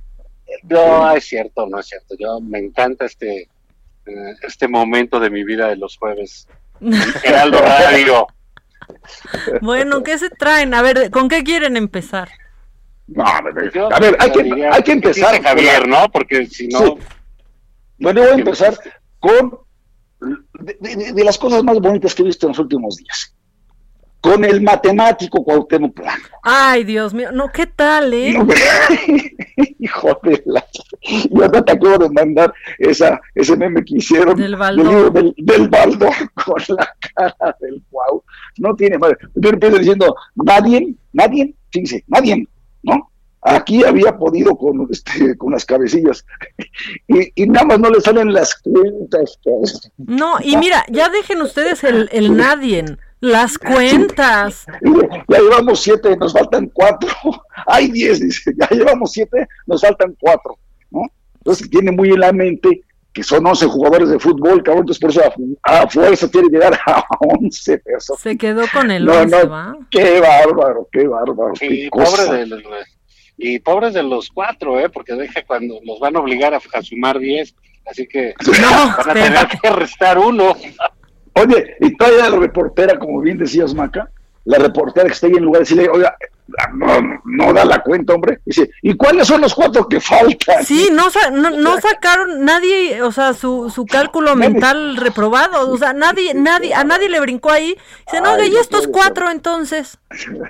No, es cierto, no es cierto. Yo me encanta este, eh, este momento de mi vida de los jueves. Geraldo Radio. Bueno, ¿qué se traen? A ver, ¿con qué quieren empezar? No, a ver, a ver, hay que, hay que empezar. Javier, ¿no? Porque si no. Sí. Bueno, voy a empezar con de, de- de las cosas más bonitas que he visto en los últimos días. Con el matemático Cuauhtémoc Blanco. Ay, Dios mío, no, ¿qué tal, eh? Hijo de la... Yo hasta te acabo de mandar esa, ese meme que hicieron Del libro del, del Baldor con la cara del Cuau. No tiene madre. Yo empiezo diciendo, nadie, nadie, fíjense, nadie, ¿no? Aquí había podido con, este, con las cabecillas. Y, y nada más no le salen las cuentas. pues. No, y mira, ya dejen ustedes el, el nadie, las cuentas. Ya llevamos siete, nos faltan cuatro. Hay diez, dice. Ya llevamos siete, nos faltan cuatro. ¿no? Entonces tiene muy en la mente que son 11 jugadores de fútbol, cabrón. Entonces por eso a, fu- a fuerza tiene que llegar a 11 personas. Se quedó con el No, 11, no, ¿va? Qué bárbaro, qué bárbaro. qué pobre de los, y pobres de los cuatro, ¿eh? Porque deja cuando los van a obligar a, a sumar 10. Así que van a tener que restar uno. Oye, y todavía la reportera, como bien decías, Maca, la reportera que está ahí en lugar de decirle, oiga, no, no da la cuenta, hombre. Dice, ¿y cuáles son los cuatro que faltan? Sí, no, sa- no, no sacaron nadie, o sea, su, su cálculo mental reprobado, o sea, nadie, nadie, a nadie le brincó ahí. Dice, no, Ay, y estos cuatro entonces.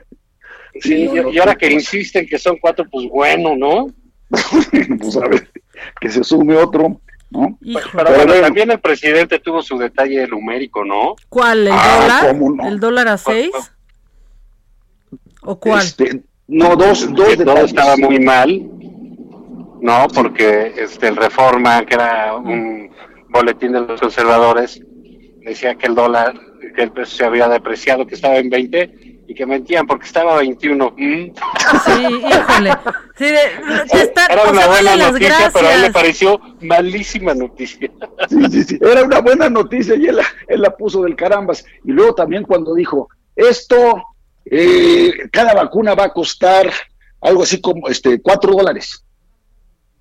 Sí, y, y ahora que insisten que son cuatro, pues bueno, ¿no? pues a ver, que se sume otro, ¿no? Pero Pero bueno, bueno. también el presidente tuvo su detalle numérico, ¿no? ¿Cuál? ¿El Ah, dólar? ¿cómo no? ¿El dólar a seis? ¿O cuál? Este, no, dos, que dos todo detalles. estaba muy mal, ¿no? Porque este el Reforma, que era un boletín de los conservadores, decía que el dólar, que el peso se había depreciado, que estaba en 20 y que mentían porque estaba a 21. Mm. Sí, híjole. Sí, de- te están- Era o una sea, buena noticia, pero a él le pareció malísima noticia. Sí, sí, sí. Era una buena noticia y él, la- él la puso del carambas. Y luego también cuando dijo, esto, eh, cada vacuna va a costar algo así como este cuatro dólares.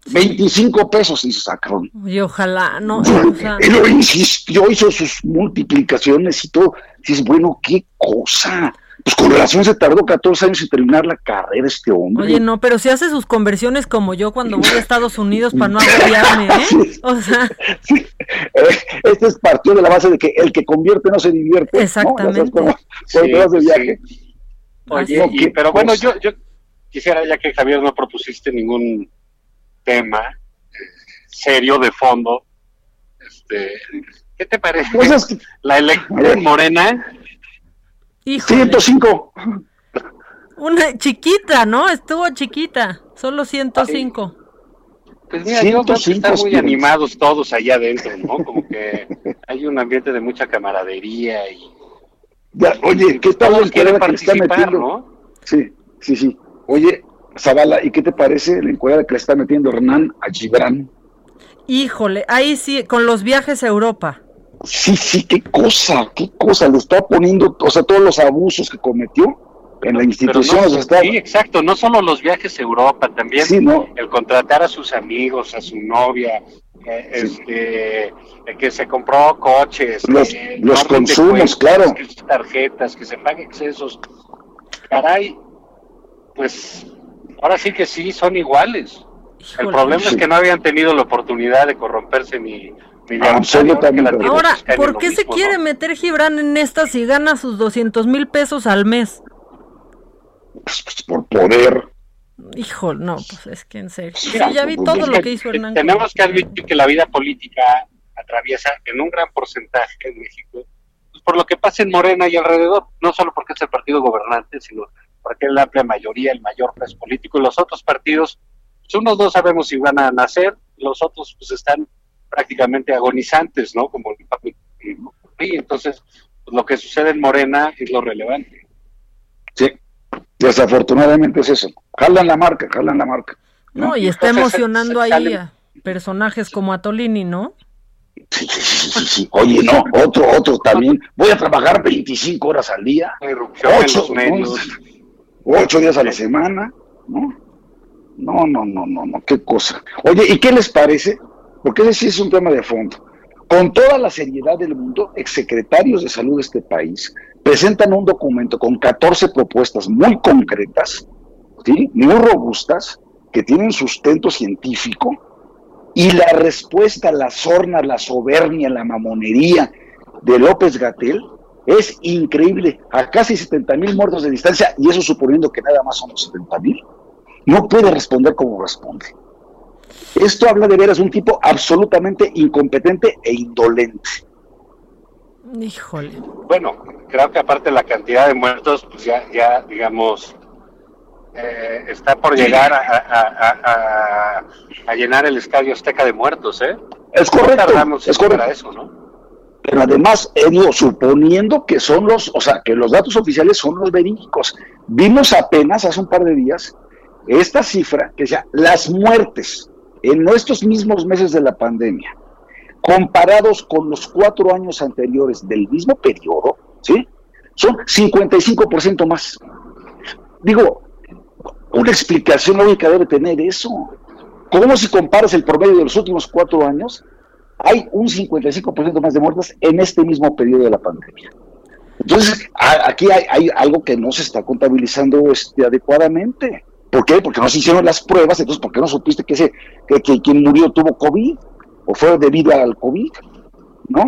25 pesos, y sacaron. Y ojalá, no, o sea, Y lo insistió, hizo sus multiplicaciones y todo. Dices, bueno, qué cosa. Pues con relación se tardó 14 años en terminar la carrera este hombre. Oye, no, pero si hace sus conversiones como yo cuando voy a Estados Unidos para no agobiarme, ¿eh? O sea, Eh, este es partido de la base de que el que convierte no se divierte. Exactamente. cómo- Sí, viaje. Oye, No, y- qué pero bueno, cosa. yo, yo quisiera ya que Javier no propusiste ningún tema eh, serio de fondo. Este, ¿Qué te parece Pues es que- la elección en Morena? Híjole. 105. Una chiquita, ¿no? Estuvo chiquita, solo 105. Pues mira, yo creo que 105 están muy animados todos allá adentro, ¿no? Como que hay un ambiente de mucha camaradería y Ya, oye, ¿qué tal todos la quieren que está participar, metiendo? ¿no? Sí, sí, sí. Oye, Zavala, ¿y qué te parece la encuadra que le está metiendo Hernán a Gibran? Híjole, ahí sí, con los viajes a Europa. Sí, sí, qué cosa, qué cosa. Le está poniendo, o sea, todos los abusos que cometió en la institución. no, o sea, está- sí, exacto, no solo los viajes a Europa, también Sí, ¿no? el contratar a sus amigos, a su novia, eh, este, el que se compró coches, Los- eh, los consumos, cuentas, claro. que sus tarjetas, que se pague excesos. Caray, pues ahora sí que sí, son iguales. El problema es que no habían tenido la oportunidad de corromperse ni, Absolutamente. Ahora, ¿por qué se mismo, quiere ¿no? meter Gibran en esta si gana sus 200 mil pesos al mes? Pues, por poder. Hijo, no, pues es que en serio. Sí, ya vi pues, todo es lo que hizo Hernán. Tenemos que admitir que la vida política atraviesa en un gran porcentaje en México pues, por lo que pasa en Morena y alrededor, no solo porque es el partido gobernante, sino porque es la amplia mayoría, el mayor peso político, y los otros partidos, pues unos no sabemos si van a nacer, los otros pues están prácticamente agonizantes, ¿no? Como el PAN y entonces pues, lo que sucede en Morena es lo relevante. Sí, desafortunadamente es eso. Jalan la marca, jalan la marca. No, y está Entonces, emocionando se- ahí a personajes como a Tolini, ¿no? Sí, sí, sí, sí, sí. Oye, no, otro, otro también. Voy a trabajar 25 horas al día, ocho, los medios. ¿no? ocho días a la semana, ¿no? No, no, no, no, no, qué cosa. Oye, ¿y qué les parece? Porque ese es un tema de fondo. Con toda la seriedad del mundo, exsecretarios de salud de este país presentan un documento con 14 propuestas muy concretas, ¿sí? muy robustas, que tienen sustento científico, y la respuesta, la sorna, la soberbia, la mamonería de López Gatel es increíble. A casi 70 mil muertos de distancia, y eso suponiendo que nada más son los 70 mil, no puede responder como responde. Esto habla de veras de un tipo absolutamente incompetente e indolente. Híjole. Bueno, creo que aparte la cantidad de muertos, pues ya, ya digamos, eh, está por llegar a, a- a- a- a llenar el estadio Azteca de muertos, ¿eh? Es No correcto, tardamos en es llegar correcto. a eso, ¿no? Pero además, suponiendo que son los, o sea, que los datos oficiales son los verídicos. Vimos apenas hace un par de días esta cifra que decía las muertes en estos mismos meses de la pandemia, comparados con los cuatro años anteriores del mismo periodo, ¿sí? Son 55% más. Digo, una explicación lógica debe tener eso. ¿Cómo si comparas el promedio de los últimos cuatro años? Hay un 55% más de muertes en este mismo periodo de la pandemia. Entonces, aquí hay, hay algo que no se está contabilizando este, adecuadamente. ¿Por qué? Porque no se hicieron las pruebas, entonces, ¿por qué no supiste que, ese, que, que quien murió tuvo COVID? ¿O fue debido al COVID? ¿No?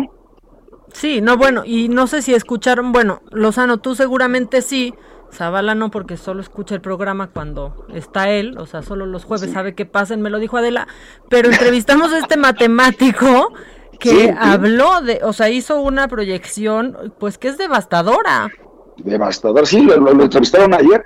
Sí, no, bueno, y no sé si escucharon, bueno, Lozano, tú seguramente sí, Zavala no, porque solo escucha el programa cuando está él, o sea, solo los jueves sabe qué pasa, me lo dijo Adela, pero entrevistamos a este matemático que Sí, sí. habló de, o sea, hizo una proyección, pues que es devastadora. devastador. Sí, lo, lo- lo entrevistaron ayer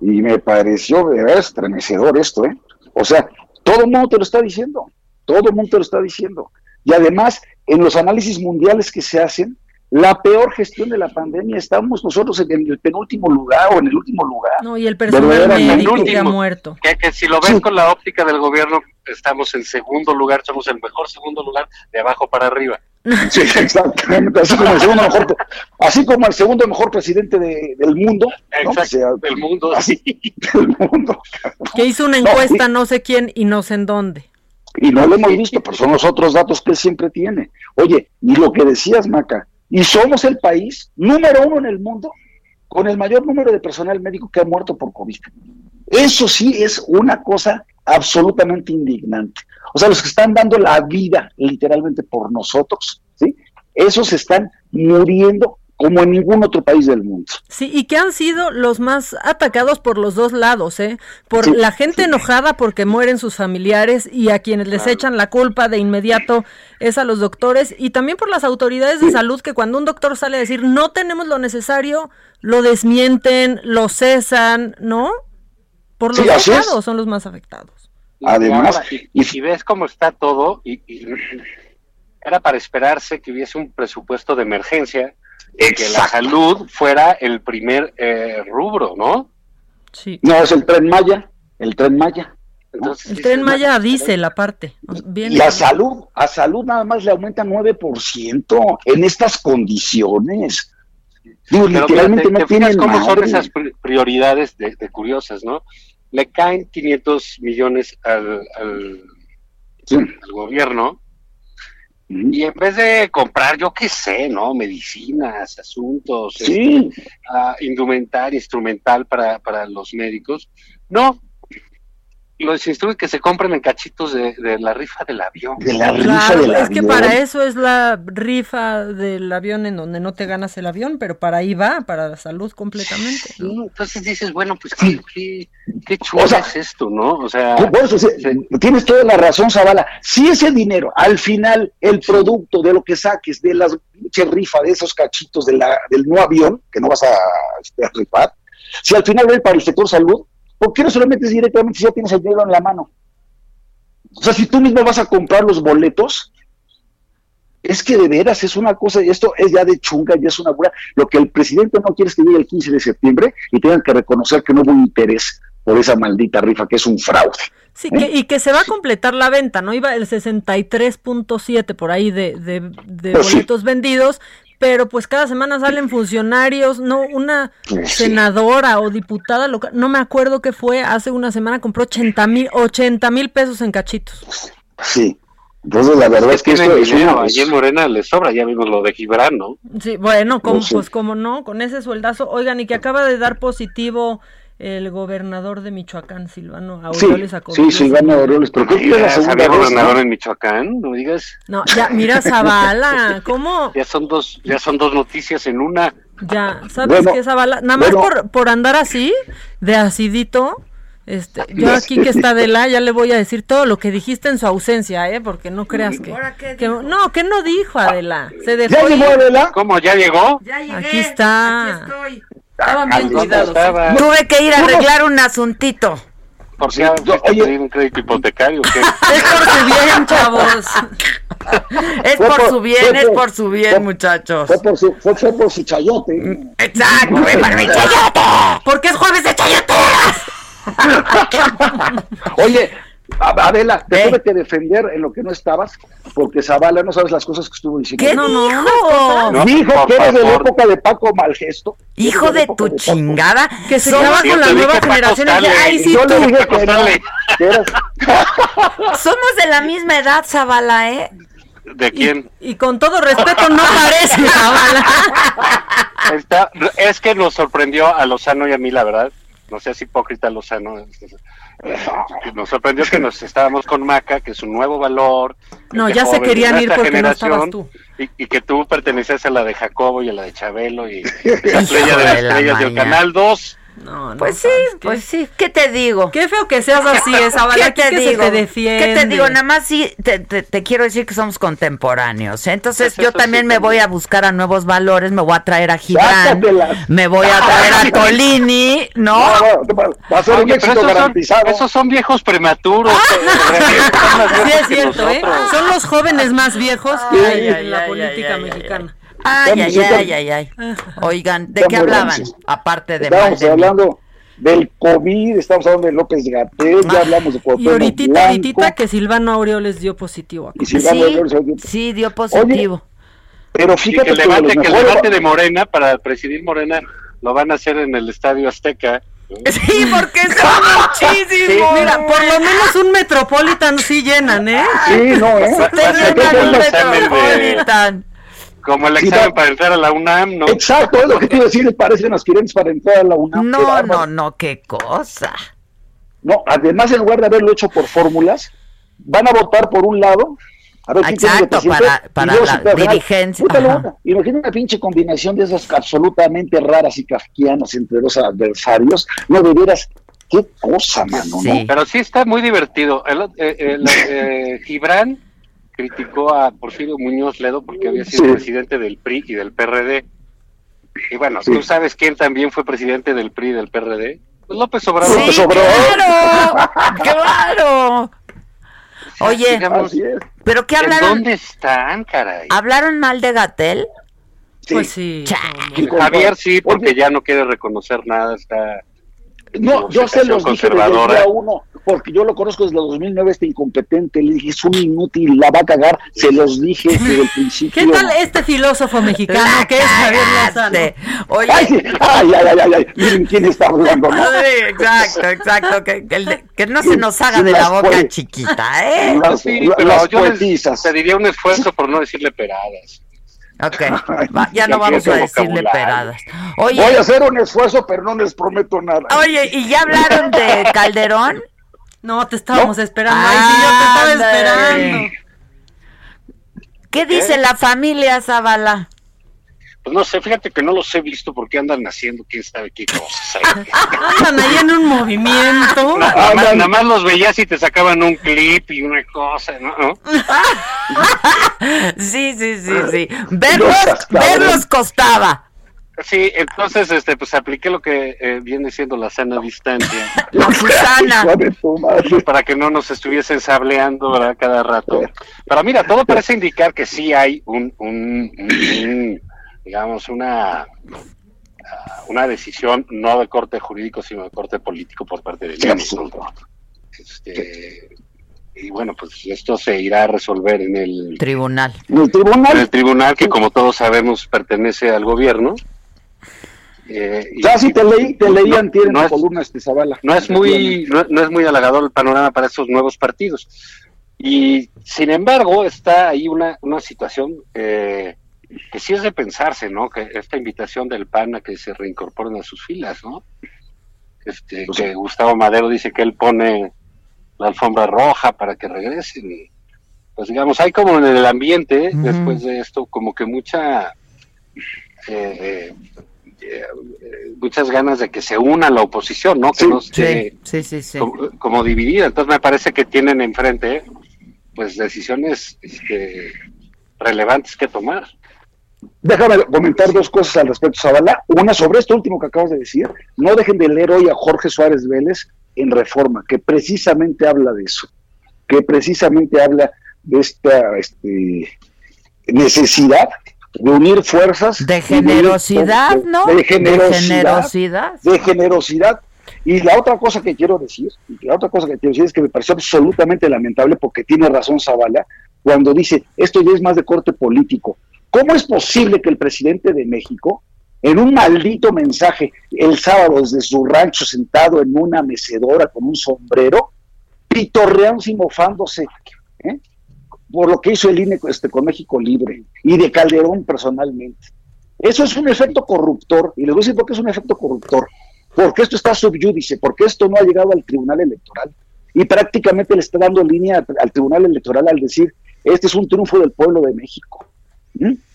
y me pareció de verdad estremecedor esto, ¿eh? O sea, todo el mundo te lo está diciendo, todo el mundo te lo está diciendo. Y además, en los análisis mundiales que se hacen, la peor gestión de la pandemia, estamos nosotros en el penúltimo lugar o en el último lugar. No, y el personal médico que ha muerto. Que, que si lo ves con la óptica del gobierno, estamos en segundo lugar, somos el mejor segundo lugar de abajo para arriba. Sí, exactamente. Así como el segundo mejor, así como el segundo mejor presidente de- del mundo. ¿no? Exacto, O sea, del mundo. así, del mundo. Que hizo una No, encuesta, no sé quién y no sé en dónde. Y no lo hemos visto, pero son los otros datos que él siempre tiene. Oye, y lo que decías, Maca, y somos el país número uno en el mundo con el mayor número de personal médico que ha muerto por COVID. Eso sí es una cosa absolutamente indignante. O sea, los que están dando la vida literalmente por nosotros, ¿sí? Esos están muriendo como en ningún otro país del mundo. Sí, y que han sido los más atacados por los dos lados, ¿eh? Por Sí, la gente enojada porque mueren sus familiares y a quienes les echan la culpa de inmediato es a los doctores y también por las autoridades de salud que cuando un doctor sale a decir no tenemos lo necesario, lo desmienten, lo cesan, ¿no? Por los dos lados son los más afectados. Además, y, y si ves cómo está todo, y, y era para esperarse que hubiese un presupuesto de emergencia, y que la salud fuera el primer eh, rubro, ¿no? Sí. No, es el tren Maya, el tren Maya. Entonces, El tren Maya dice la parte. Bien. Y a salud, a salud nada más le aumenta 9% en estas condiciones. Digo, Pero literalmente fíjate, no te tienen cómo son esas pri- prioridades de, de curiosas, ¿no? Le caen 500 millones al, al, al gobierno y en vez de comprar, yo qué sé, ¿no? Medicinas, asuntos, Sí. este, ah, indumentaria, instrumental para, para los médicos, no. Los instruye que se compren en cachitos de, de la rifa del avión. De la rifa Claro, del es que para eso es la rifa del avión en donde no te ganas el avión, pero para ahí va, para la salud completamente. entonces dices, bueno, pues qué, qué, qué chulo O sea, es esto, ¿no? O sea, tienes toda la razón, Zavala. Si ese dinero, al final, el producto de lo que saques de las pinche rifa de esos cachitos de la, del no avión, que no vas a, este, a rifar, si al final va para el sector salud, ¿por qué no se lo metes directamente si ya tienes el dinero en la mano? O sea, si tú mismo vas a comprar los boletos, es que de veras es una cosa, y esto es ya de chunga, ya es una pura. Lo que el presidente no quiere es que llegue el 15 de septiembre y tengan que reconocer que no hubo interés por esa maldita rifa, que es un fraude. Sí, que, y que se va a completar la venta, ¿no? Iba el 63.7 por ahí de, de, de Pues sí. boletos vendidos, pero pues cada semana salen funcionarios, no una senadora o diputada local, no me acuerdo qué fue, hace una semana compró 80 mil 80 mil pesos en cachitos. Sí. Entonces, la verdad es que esto es una- allí en Morena les sobra, ya vimos lo de Gibran, ¿no? Sí, bueno, como, Pues pues como no, con ese sueldazo, oigan, y que acaba de dar positivo el gobernador de Michoacán, Silvano Sí, Aureoles sí, Acosta. Silvano Aureoles, pero creo que la segunda vez, gobernador ¿no? en Michoacán, no digas. No, ya, mira Zavala, ¿cómo? Ya son dos, ya son dos noticias en una. Ya, ¿sabes Bueno, qué, Zavala? Nada más bueno. por, por andar así, de acidito, este, yo De aquí que está Adela, ya le voy a decir todo lo que dijiste en su ausencia, ¿eh? Porque no creas que... que- no, que no dijo Adela, se dejó ¿Ya llegó Adela? ¿Cómo? ¿Ya llegó? Aquí está. Estaban bien cuidados, ¿eh? Tuve que ir a arreglar un asuntito. ¿Por a pedir un crédito hipotecario? qué? Es por su bien, chavos. Es Fue por por- su bien, fue es por- por su bien, fue- muchachos. Fue por su, fue, fue por su chayote. Exacto, ven para mi chayote. Porque es jueves de chayoteras. Oye, Adela, te tuve que defender en lo que no estabas, porque Zavala no sabes las cosas que estuvo diciendo. ¿Qué No, no, dijo? no, Dijo que eres de la época de Paco Malgesto. Hijo de tu chingada. Que se quedaba con la nueva generación. y Ay, sí, Yo tú. le dije que no, que eras- Somos de la misma edad, Zavala, ¿eh? ¿De quién? Y con todo respeto, no parece Zavala. Está- es que nos sorprendió a Lozano y a mí, la verdad. No seas hipócrita, Lozano. Nos sorprendió que nos estábamos con Maca, que es un nuevo valor. No, ya se querían ir porque no estabas tú. Y, y que tú perteneces a la de Jacobo y a la de Chabelo y esa playa de de las la estrellas del. Canal 2. Pues sí, pues sí. ¿Qué te digo? Qué feo que seas así, Zavala. ¿Qué te que se te defiende. ¿Qué te digo? Nada más sí, te, te- te quiero decir que somos contemporáneos. ¿eh? Entonces Pues yo también sí, me voy a buscar a nuevos valores, me voy a traer a Gibran, me voy a traer a Tolini, ¿no? va a ser un Oye, éxito esos son- garantizado. esos son viejos prematuros. eh, Sí es cierto, ¿eh? Son los jóvenes más viejos que Ay, hay ay, en la ay, política mexicana. Ay, ay, Estamos- ay, ay, ay. Oigan, ¿de Estamos qué hablaban? Aparte de mí. hablando del COVID, estamos hablando de López Gatel, ya hablamos de Y Cuauhtémoc ahorita, Blanco, ahorita que Silvano Aureoles dio positivo. y Aureoles. Sí, dio positivo. Pero Y fíjate que el debate, los que el mejores- debate de Morena, para presidir Morena, lo van a hacer en el Estadio Azteca. Sí, porque son muchísimos. Mira, por lo menos un Metropolitan sí llenan, ¿eh? Sí, no, ¿eh? Llenan como un Metropolitan. Como el Sí, examen para entrar a la UNAM, ¿no? Exacto, es lo que te iba a decir, parecen aspirantes para entrar a la UNAM. No, no, no, qué cosa. No, además, en lugar de haberlo hecho por fórmulas, van a votar por un lado. A ver, Exacto, para- la dirigencia, Imagina una pinche combinación de esas absolutamente raras y kafkianas entre dos adversarios. No, de veras, qué cosa, mano, ¿no? Pero sí está muy divertido. El, eh, el, eh, Gibran criticó a Porfirio Muñoz Ledo porque había sido Sí. presidente del PRI y del PRD. Y bueno, Sí. ¿tú sabes quién también fue presidente del PRI y del PRD? Pues López Obrador. Sí, claro, claro. Oye, Digamos. ¿pero qué ¿En hablaron? dónde están, caray? ¿Hablaron mal de Gatel? Pues sí. Y con- Javier sí, porque Oye, ya no quiere reconocer nada, está... No, yo se los dije desde el día uno, porque yo lo conozco desde el 2009, este incompetente, le dije, es un inútil, la va a cagar, se los dije desde el principio. ¿Qué tal este filósofo mexicano La que es Javier. Lozano? Oye, Ay, sí, ay, ay, ay, ay, ay, miren quién está hablando, ¿no? Sí, exacto, exacto. Que, que el de- que no se nos haga de la boca puede- chiquita, ¿eh? Las, Sí, pero las yo les pediría un esfuerzo por no decirle peradas. Ok, va, ya no vamos a decirle peradas. Voy a hacer un esfuerzo, pero no les prometo nada. oye, ¿y ya hablaron de Calderón? No, te estábamos esperando. Ay, sí, yo te estaba esperando. ¿Qué dice la familia Zavala? Pues no sé, fíjate que no los he visto porque andan haciendo quién sabe qué cosas. Andan ahí en un movimiento. Na- nada, más, nada más los veías y te sacaban un clip y una cosa, ¿no? ¿No? Sí, sí, sí, sí. Verlos, verlos costaba. Sí, entonces, este, pues apliqué lo que eh, viene siendo la sana distancia. La Susana. Para que no nos estuviesen sableando, ¿verdad? Cada rato. Pero mira, todo parece indicar que sí hay un, un, un- un, digamos, una, ah, una decisión no de corte jurídico, sino de corte político por parte del ¿no? Este, y bueno, pues esto se irá a resolver en el Tribunal. El tribunal. en el tribunal que como todos sabemos pertenece al gobierno. Eh, y- Ya sí te leí, te leí no- antier en no es- columna este Zavala. no es muy no, no es muy halagador el panorama para esos nuevos partidos. Y sin embargo está ahí una, una situación eh, que sí es de pensarse no que esta invitación del PAN a que se reincorporen a sus filas no este que Gustavo Madero dice que él pone la alfombra roja para que regresen y pues digamos hay como en el ambiente después de esto como que mucha eh, eh, muchas ganas de que se una la oposición, ¿no? Que no esté Sí, sí, sí, sí. como, como dividida. Entonces me parece que tienen enfrente, pues, decisiones este, relevantes que tomar. Déjame comentar dos cosas al respecto, Zavala. Una sobre esto último que acabas de decir. No dejen de leer hoy a Jorge Suárez Vélez en Reforma, que precisamente habla de eso, que precisamente habla de esta este, necesidad de unir fuerzas. De generosidad, ¿no? De De generosidad. generosidad. de generosidad. Y la otra cosa que quiero decir, y la otra cosa que quiero decir es que me pareció absolutamente lamentable porque tiene razón Zavala cuando dice esto ya es más de corte político. ¿Cómo es posible que el presidente de México, en un maldito mensaje el sábado desde su rancho sentado en una mecedora con un sombrero, pitorreando y mofándose. Por lo que hizo el INE este, con México Libre y de Calderón personalmente? Eso es un efecto corruptor, y les voy a decir por qué es un efecto corruptor. Porque esto está subyúdice, porque esto no ha llegado al Tribunal Electoral. Y prácticamente le está dando línea al, al Tribunal Electoral al decir, este es un triunfo del pueblo de México.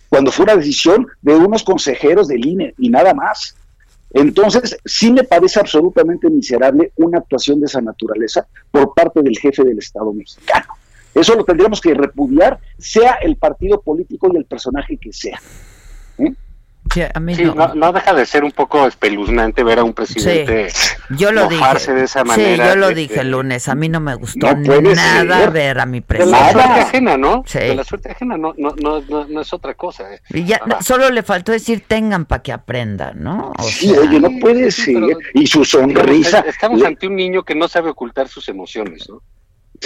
Cuando fue una decisión de unos consejeros del INE y nada más. Entonces, sí me parece absolutamente miserable una actuación de esa naturaleza por parte del jefe del Estado mexicano. Eso lo tendríamos que repudiar, sea el partido político y el personaje que sea. ¿Eh? Sí, a mí Sí, no. no, no deja de ser un poco espeluznante ver a un presidente Yo lo dije. mofarse de esa manera. sí, yo lo este, dije el lunes. A mí no me gustó No nada ser. ver a mi De presidente. la suerte ajena, ¿no? Sí. De la suerte ajena no, no, no, no, no es otra cosa. eh. Y ya, solo le faltó decir tengan para que aprendan, ¿no? O Sí, sea, oye, no puede sí, ser. pero- Y su sonrisa. Digamos, Estamos le- ante un niño que no sabe ocultar sus emociones, ¿no?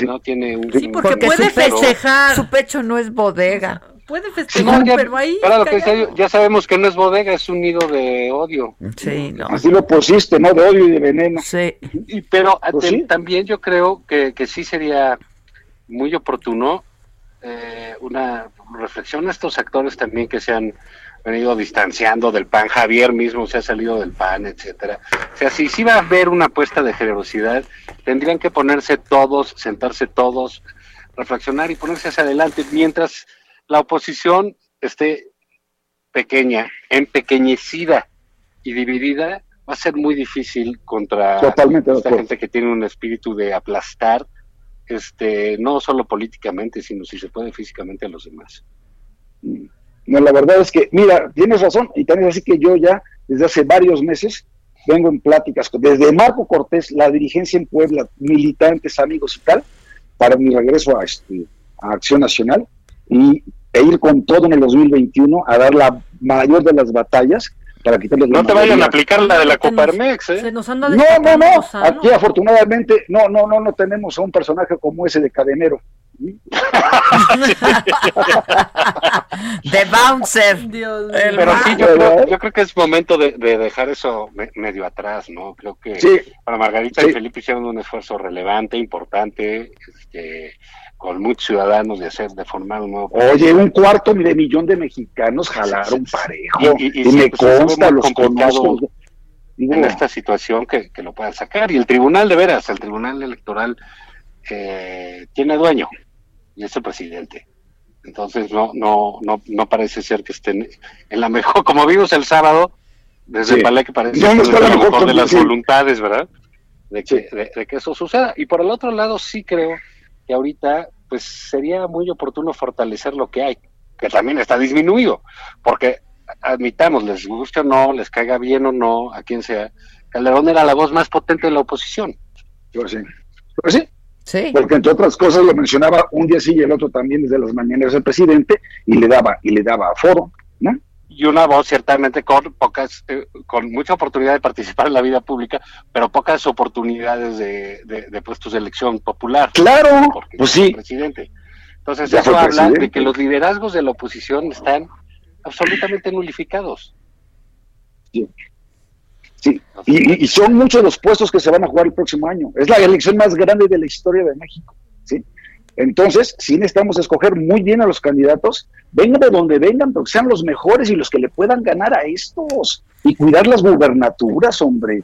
No tiene un... Sí, porque porque puede su pecho, festejar. su pecho no es bodega. Puede Sí, festejar, no, ya, pero ahí. que ya sabemos que no es bodega, es un nido de odio. Sí, no. Así lo pusiste, ¿no? De odio y de veneno. Sí. Y, pero Pues te- sí. también yo creo que, que sí sería muy oportuno eh, una reflexión a estos actores también que se han venido distanciando del PAN. Javier mismo se ha salido del PAN, etcétera. O sea, si sí va a haber una apuesta de generosidad, tendrían que ponerse todos, sentarse todos, reflexionar y ponerse hacia adelante, mientras la oposición esté pequeña, empequeñecida y dividida, va a ser muy difícil contra Totalmente esta gente que tiene un espíritu de aplastar, este, no solo políticamente, sino si se puede físicamente a los demás. No, la verdad es que, mira, tienes razón, y también es así que yo ya desde hace varios meses vengo en pláticas con- desde Marco Cortés, la dirigencia en Puebla, militantes, amigos y tal, para mi regreso a, este, a Acción Nacional y, e ir con todo en el 2021 a dar la mayor de las batallas para quitarles la No te vayan a aplicar la de la Coparmex, ¿eh? Se nos anda No, no, no. Aquí afortunadamente no, no, no, no tenemos a un personaje como ese de cadenero. De bouncer. Dios El Pero sí, yo creo, yo creo que es momento de, de dejar eso me- medio atrás, ¿no? Creo que Sí. para Margarita Sí. y Felipe hicieron un esfuerzo relevante, importante, este, con muchos ciudadanos de hacer, de formar un nuevo Oye, un cuarto de millón de mexicanos jalaron parejo. Y- y- y Y, sí, me pues, consta, los conozco. Digo, en esta situación que, que lo puedan sacar. Y el tribunal, de veras, el tribunal electoral eh, tiene dueño y es el presidente. Entonces no, no, no, no parece ser que estén en la mejor, como vimos el sábado, desde Sí. Palé que parece No, no que es la mejor mejor de las voluntades, ¿verdad? De que, de, de que eso suceda. Y por el otro lado, sí creo que ahorita, pues sería muy oportuno fortalecer lo que hay, que también está disminuido, porque admitamos, les guste o no, les caiga bien o no, a quien sea, Calderón era la voz más potente de la oposición. Pues sí. Pues sí. Sí. Porque entre otras cosas lo mencionaba un día sí y el otro también desde las mañaneras del presidente y le daba y le daba foro, ¿no? y una voz ciertamente con pocas, eh, con mucha oportunidad de participar en la vida pública, pero pocas oportunidades de, de- de puestos de elección popular. Claro, porque pues sí. Presidente. Entonces Ya eso habla presidente. de que los liderazgos de la oposición están absolutamente nulificados. Sí. Sí, y, y- son muchos los puestos que se van a jugar el próximo año. Es la elección más grande de la historia de México. ¿sí? Entonces, sí necesitamos escoger muy bien a los candidatos, vengan de donde vengan, pero que sean los mejores y los que le puedan ganar a estos. Y cuidar las gubernaturas, hombre.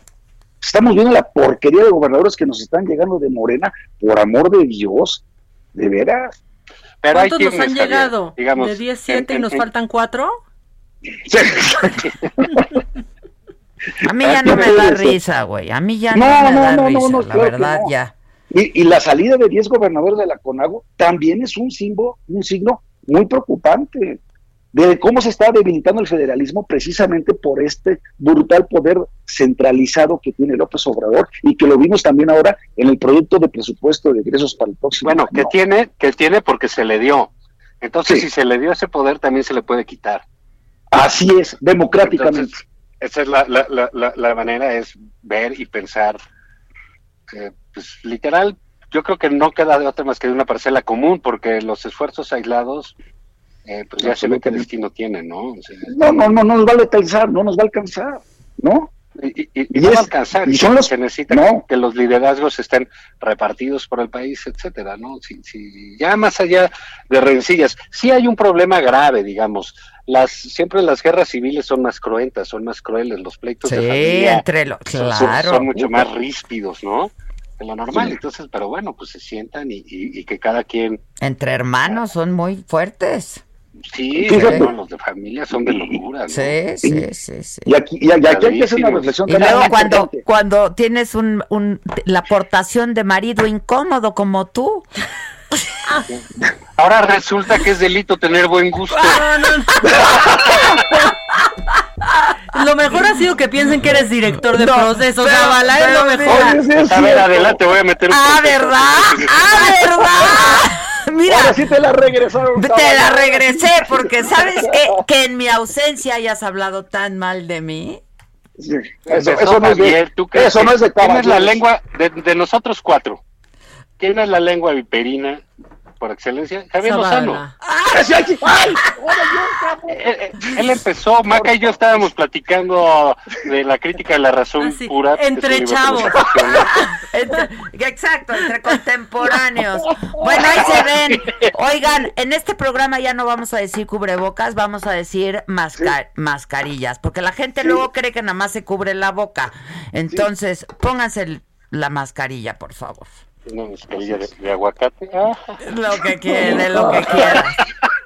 Estamos viendo la porquería de gobernadores que nos están llegando de Morena, por amor de Dios, de veras. Pero hay ¿Cuántos nos han llegado? digamos, ¿De 10, 7 y en- nos en- faltan 4? A mí ya no me da risa, güey. A mí ya no, No, me no, da no, no, risa, no, la claro verdad, no. ya. Y, y la salida de 10 gobernadores de la CONAGO también es un símbolo, un signo muy preocupante de cómo se está debilitando el federalismo precisamente por este brutal poder centralizado que tiene López Obrador y que lo vimos también ahora en el proyecto de presupuesto de egresos para el próximo Bueno, que tiene, que tiene porque se le dio. Entonces, Sí. si se le dio ese poder, también se le puede quitar. Así es, democráticamente. Entonces, esa es la, la, la, la, manera, es ver y pensar. eh, pues literal, yo creo que no queda de otra más que de una parcela común, porque los esfuerzos aislados, eh, pues ya se ve qué destino tienen, ¿no? O sea, no, no, no nos va a alcanzar, no nos va a alcanzar, ¿no? Y, y- es- alcanzar, y son los- se necesita no. que los liderazgos estén repartidos por el país, etcétera, ¿no? Si, si- ya más allá de rencillas, sí hay un problema grave, digamos. Las siempre las guerras civiles son más cruentas, son más crueles, los pleitos Sí, de familia entre lo- son- son- claro. son, mucho más ríspidos, ¿no? De lo normal. Sí. Entonces, pero bueno, pues se sientan y, y- y que cada quien, Entre hermanos son muy fuertes. Sí, los de familia son de locura, ¿no? Sí, sí, sí, sí. Y aquí, y, y aquí hay que hacer una reflexión Y luego cuando, cuando tienes un, un, la aportación de marido incómodo como tú. Ahora resulta que es delito tener buen gusto. Lo mejor ha sido que piensen que eres director de No, procesos. pero- Zavala, es lo mejor. mira, A ver, adelante, voy a meter un Ah. ¿verdad? Ah, ¿verdad? Mira, Ahora sí te la regresaron. te la regresé porque sabes qué? que en mi ausencia hayas hablado tan mal de mí. Sí, Eso, no es de, ¿tú crees eso que- no es de ¿Quién es la lengua de, de nosotros cuatro? ¿Quién es la lengua viperina por excelencia? Javier Lozano. Zavala. ¡Ay, sí, sí! ¡Ay! ¡Ahora yo, cabrón! Eh, eh, Él empezó, Maca y yo estábamos platicando de la crítica de la razón Ah, sí, pura. entre chavos. Entre- exacto, entre contemporáneos. Bueno, ahí se ven. Oigan, en este programa ya no vamos a decir cubrebocas, vamos a decir masca- mascarillas, porque la gente luego cree que nada más se cubre la boca. Entonces, pónganse el- la mascarilla, por favor. Una mascarilla de, de aguacate. Ah, Lo que quieras, lo que quieras.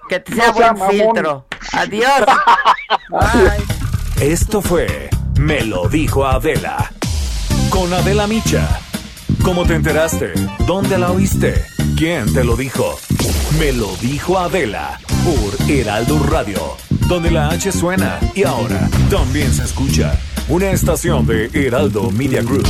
Que te sea No buen filtro. Adiós. Esto fue Me lo dijo Adela. Con Adela Micha. ¿Cómo te enteraste? ¿Dónde la oíste? ¿Quién te lo dijo? Me lo dijo Adela por Heraldo Radio, donde la H suena y ahora también se escucha. Una estación de Heraldo Media Group.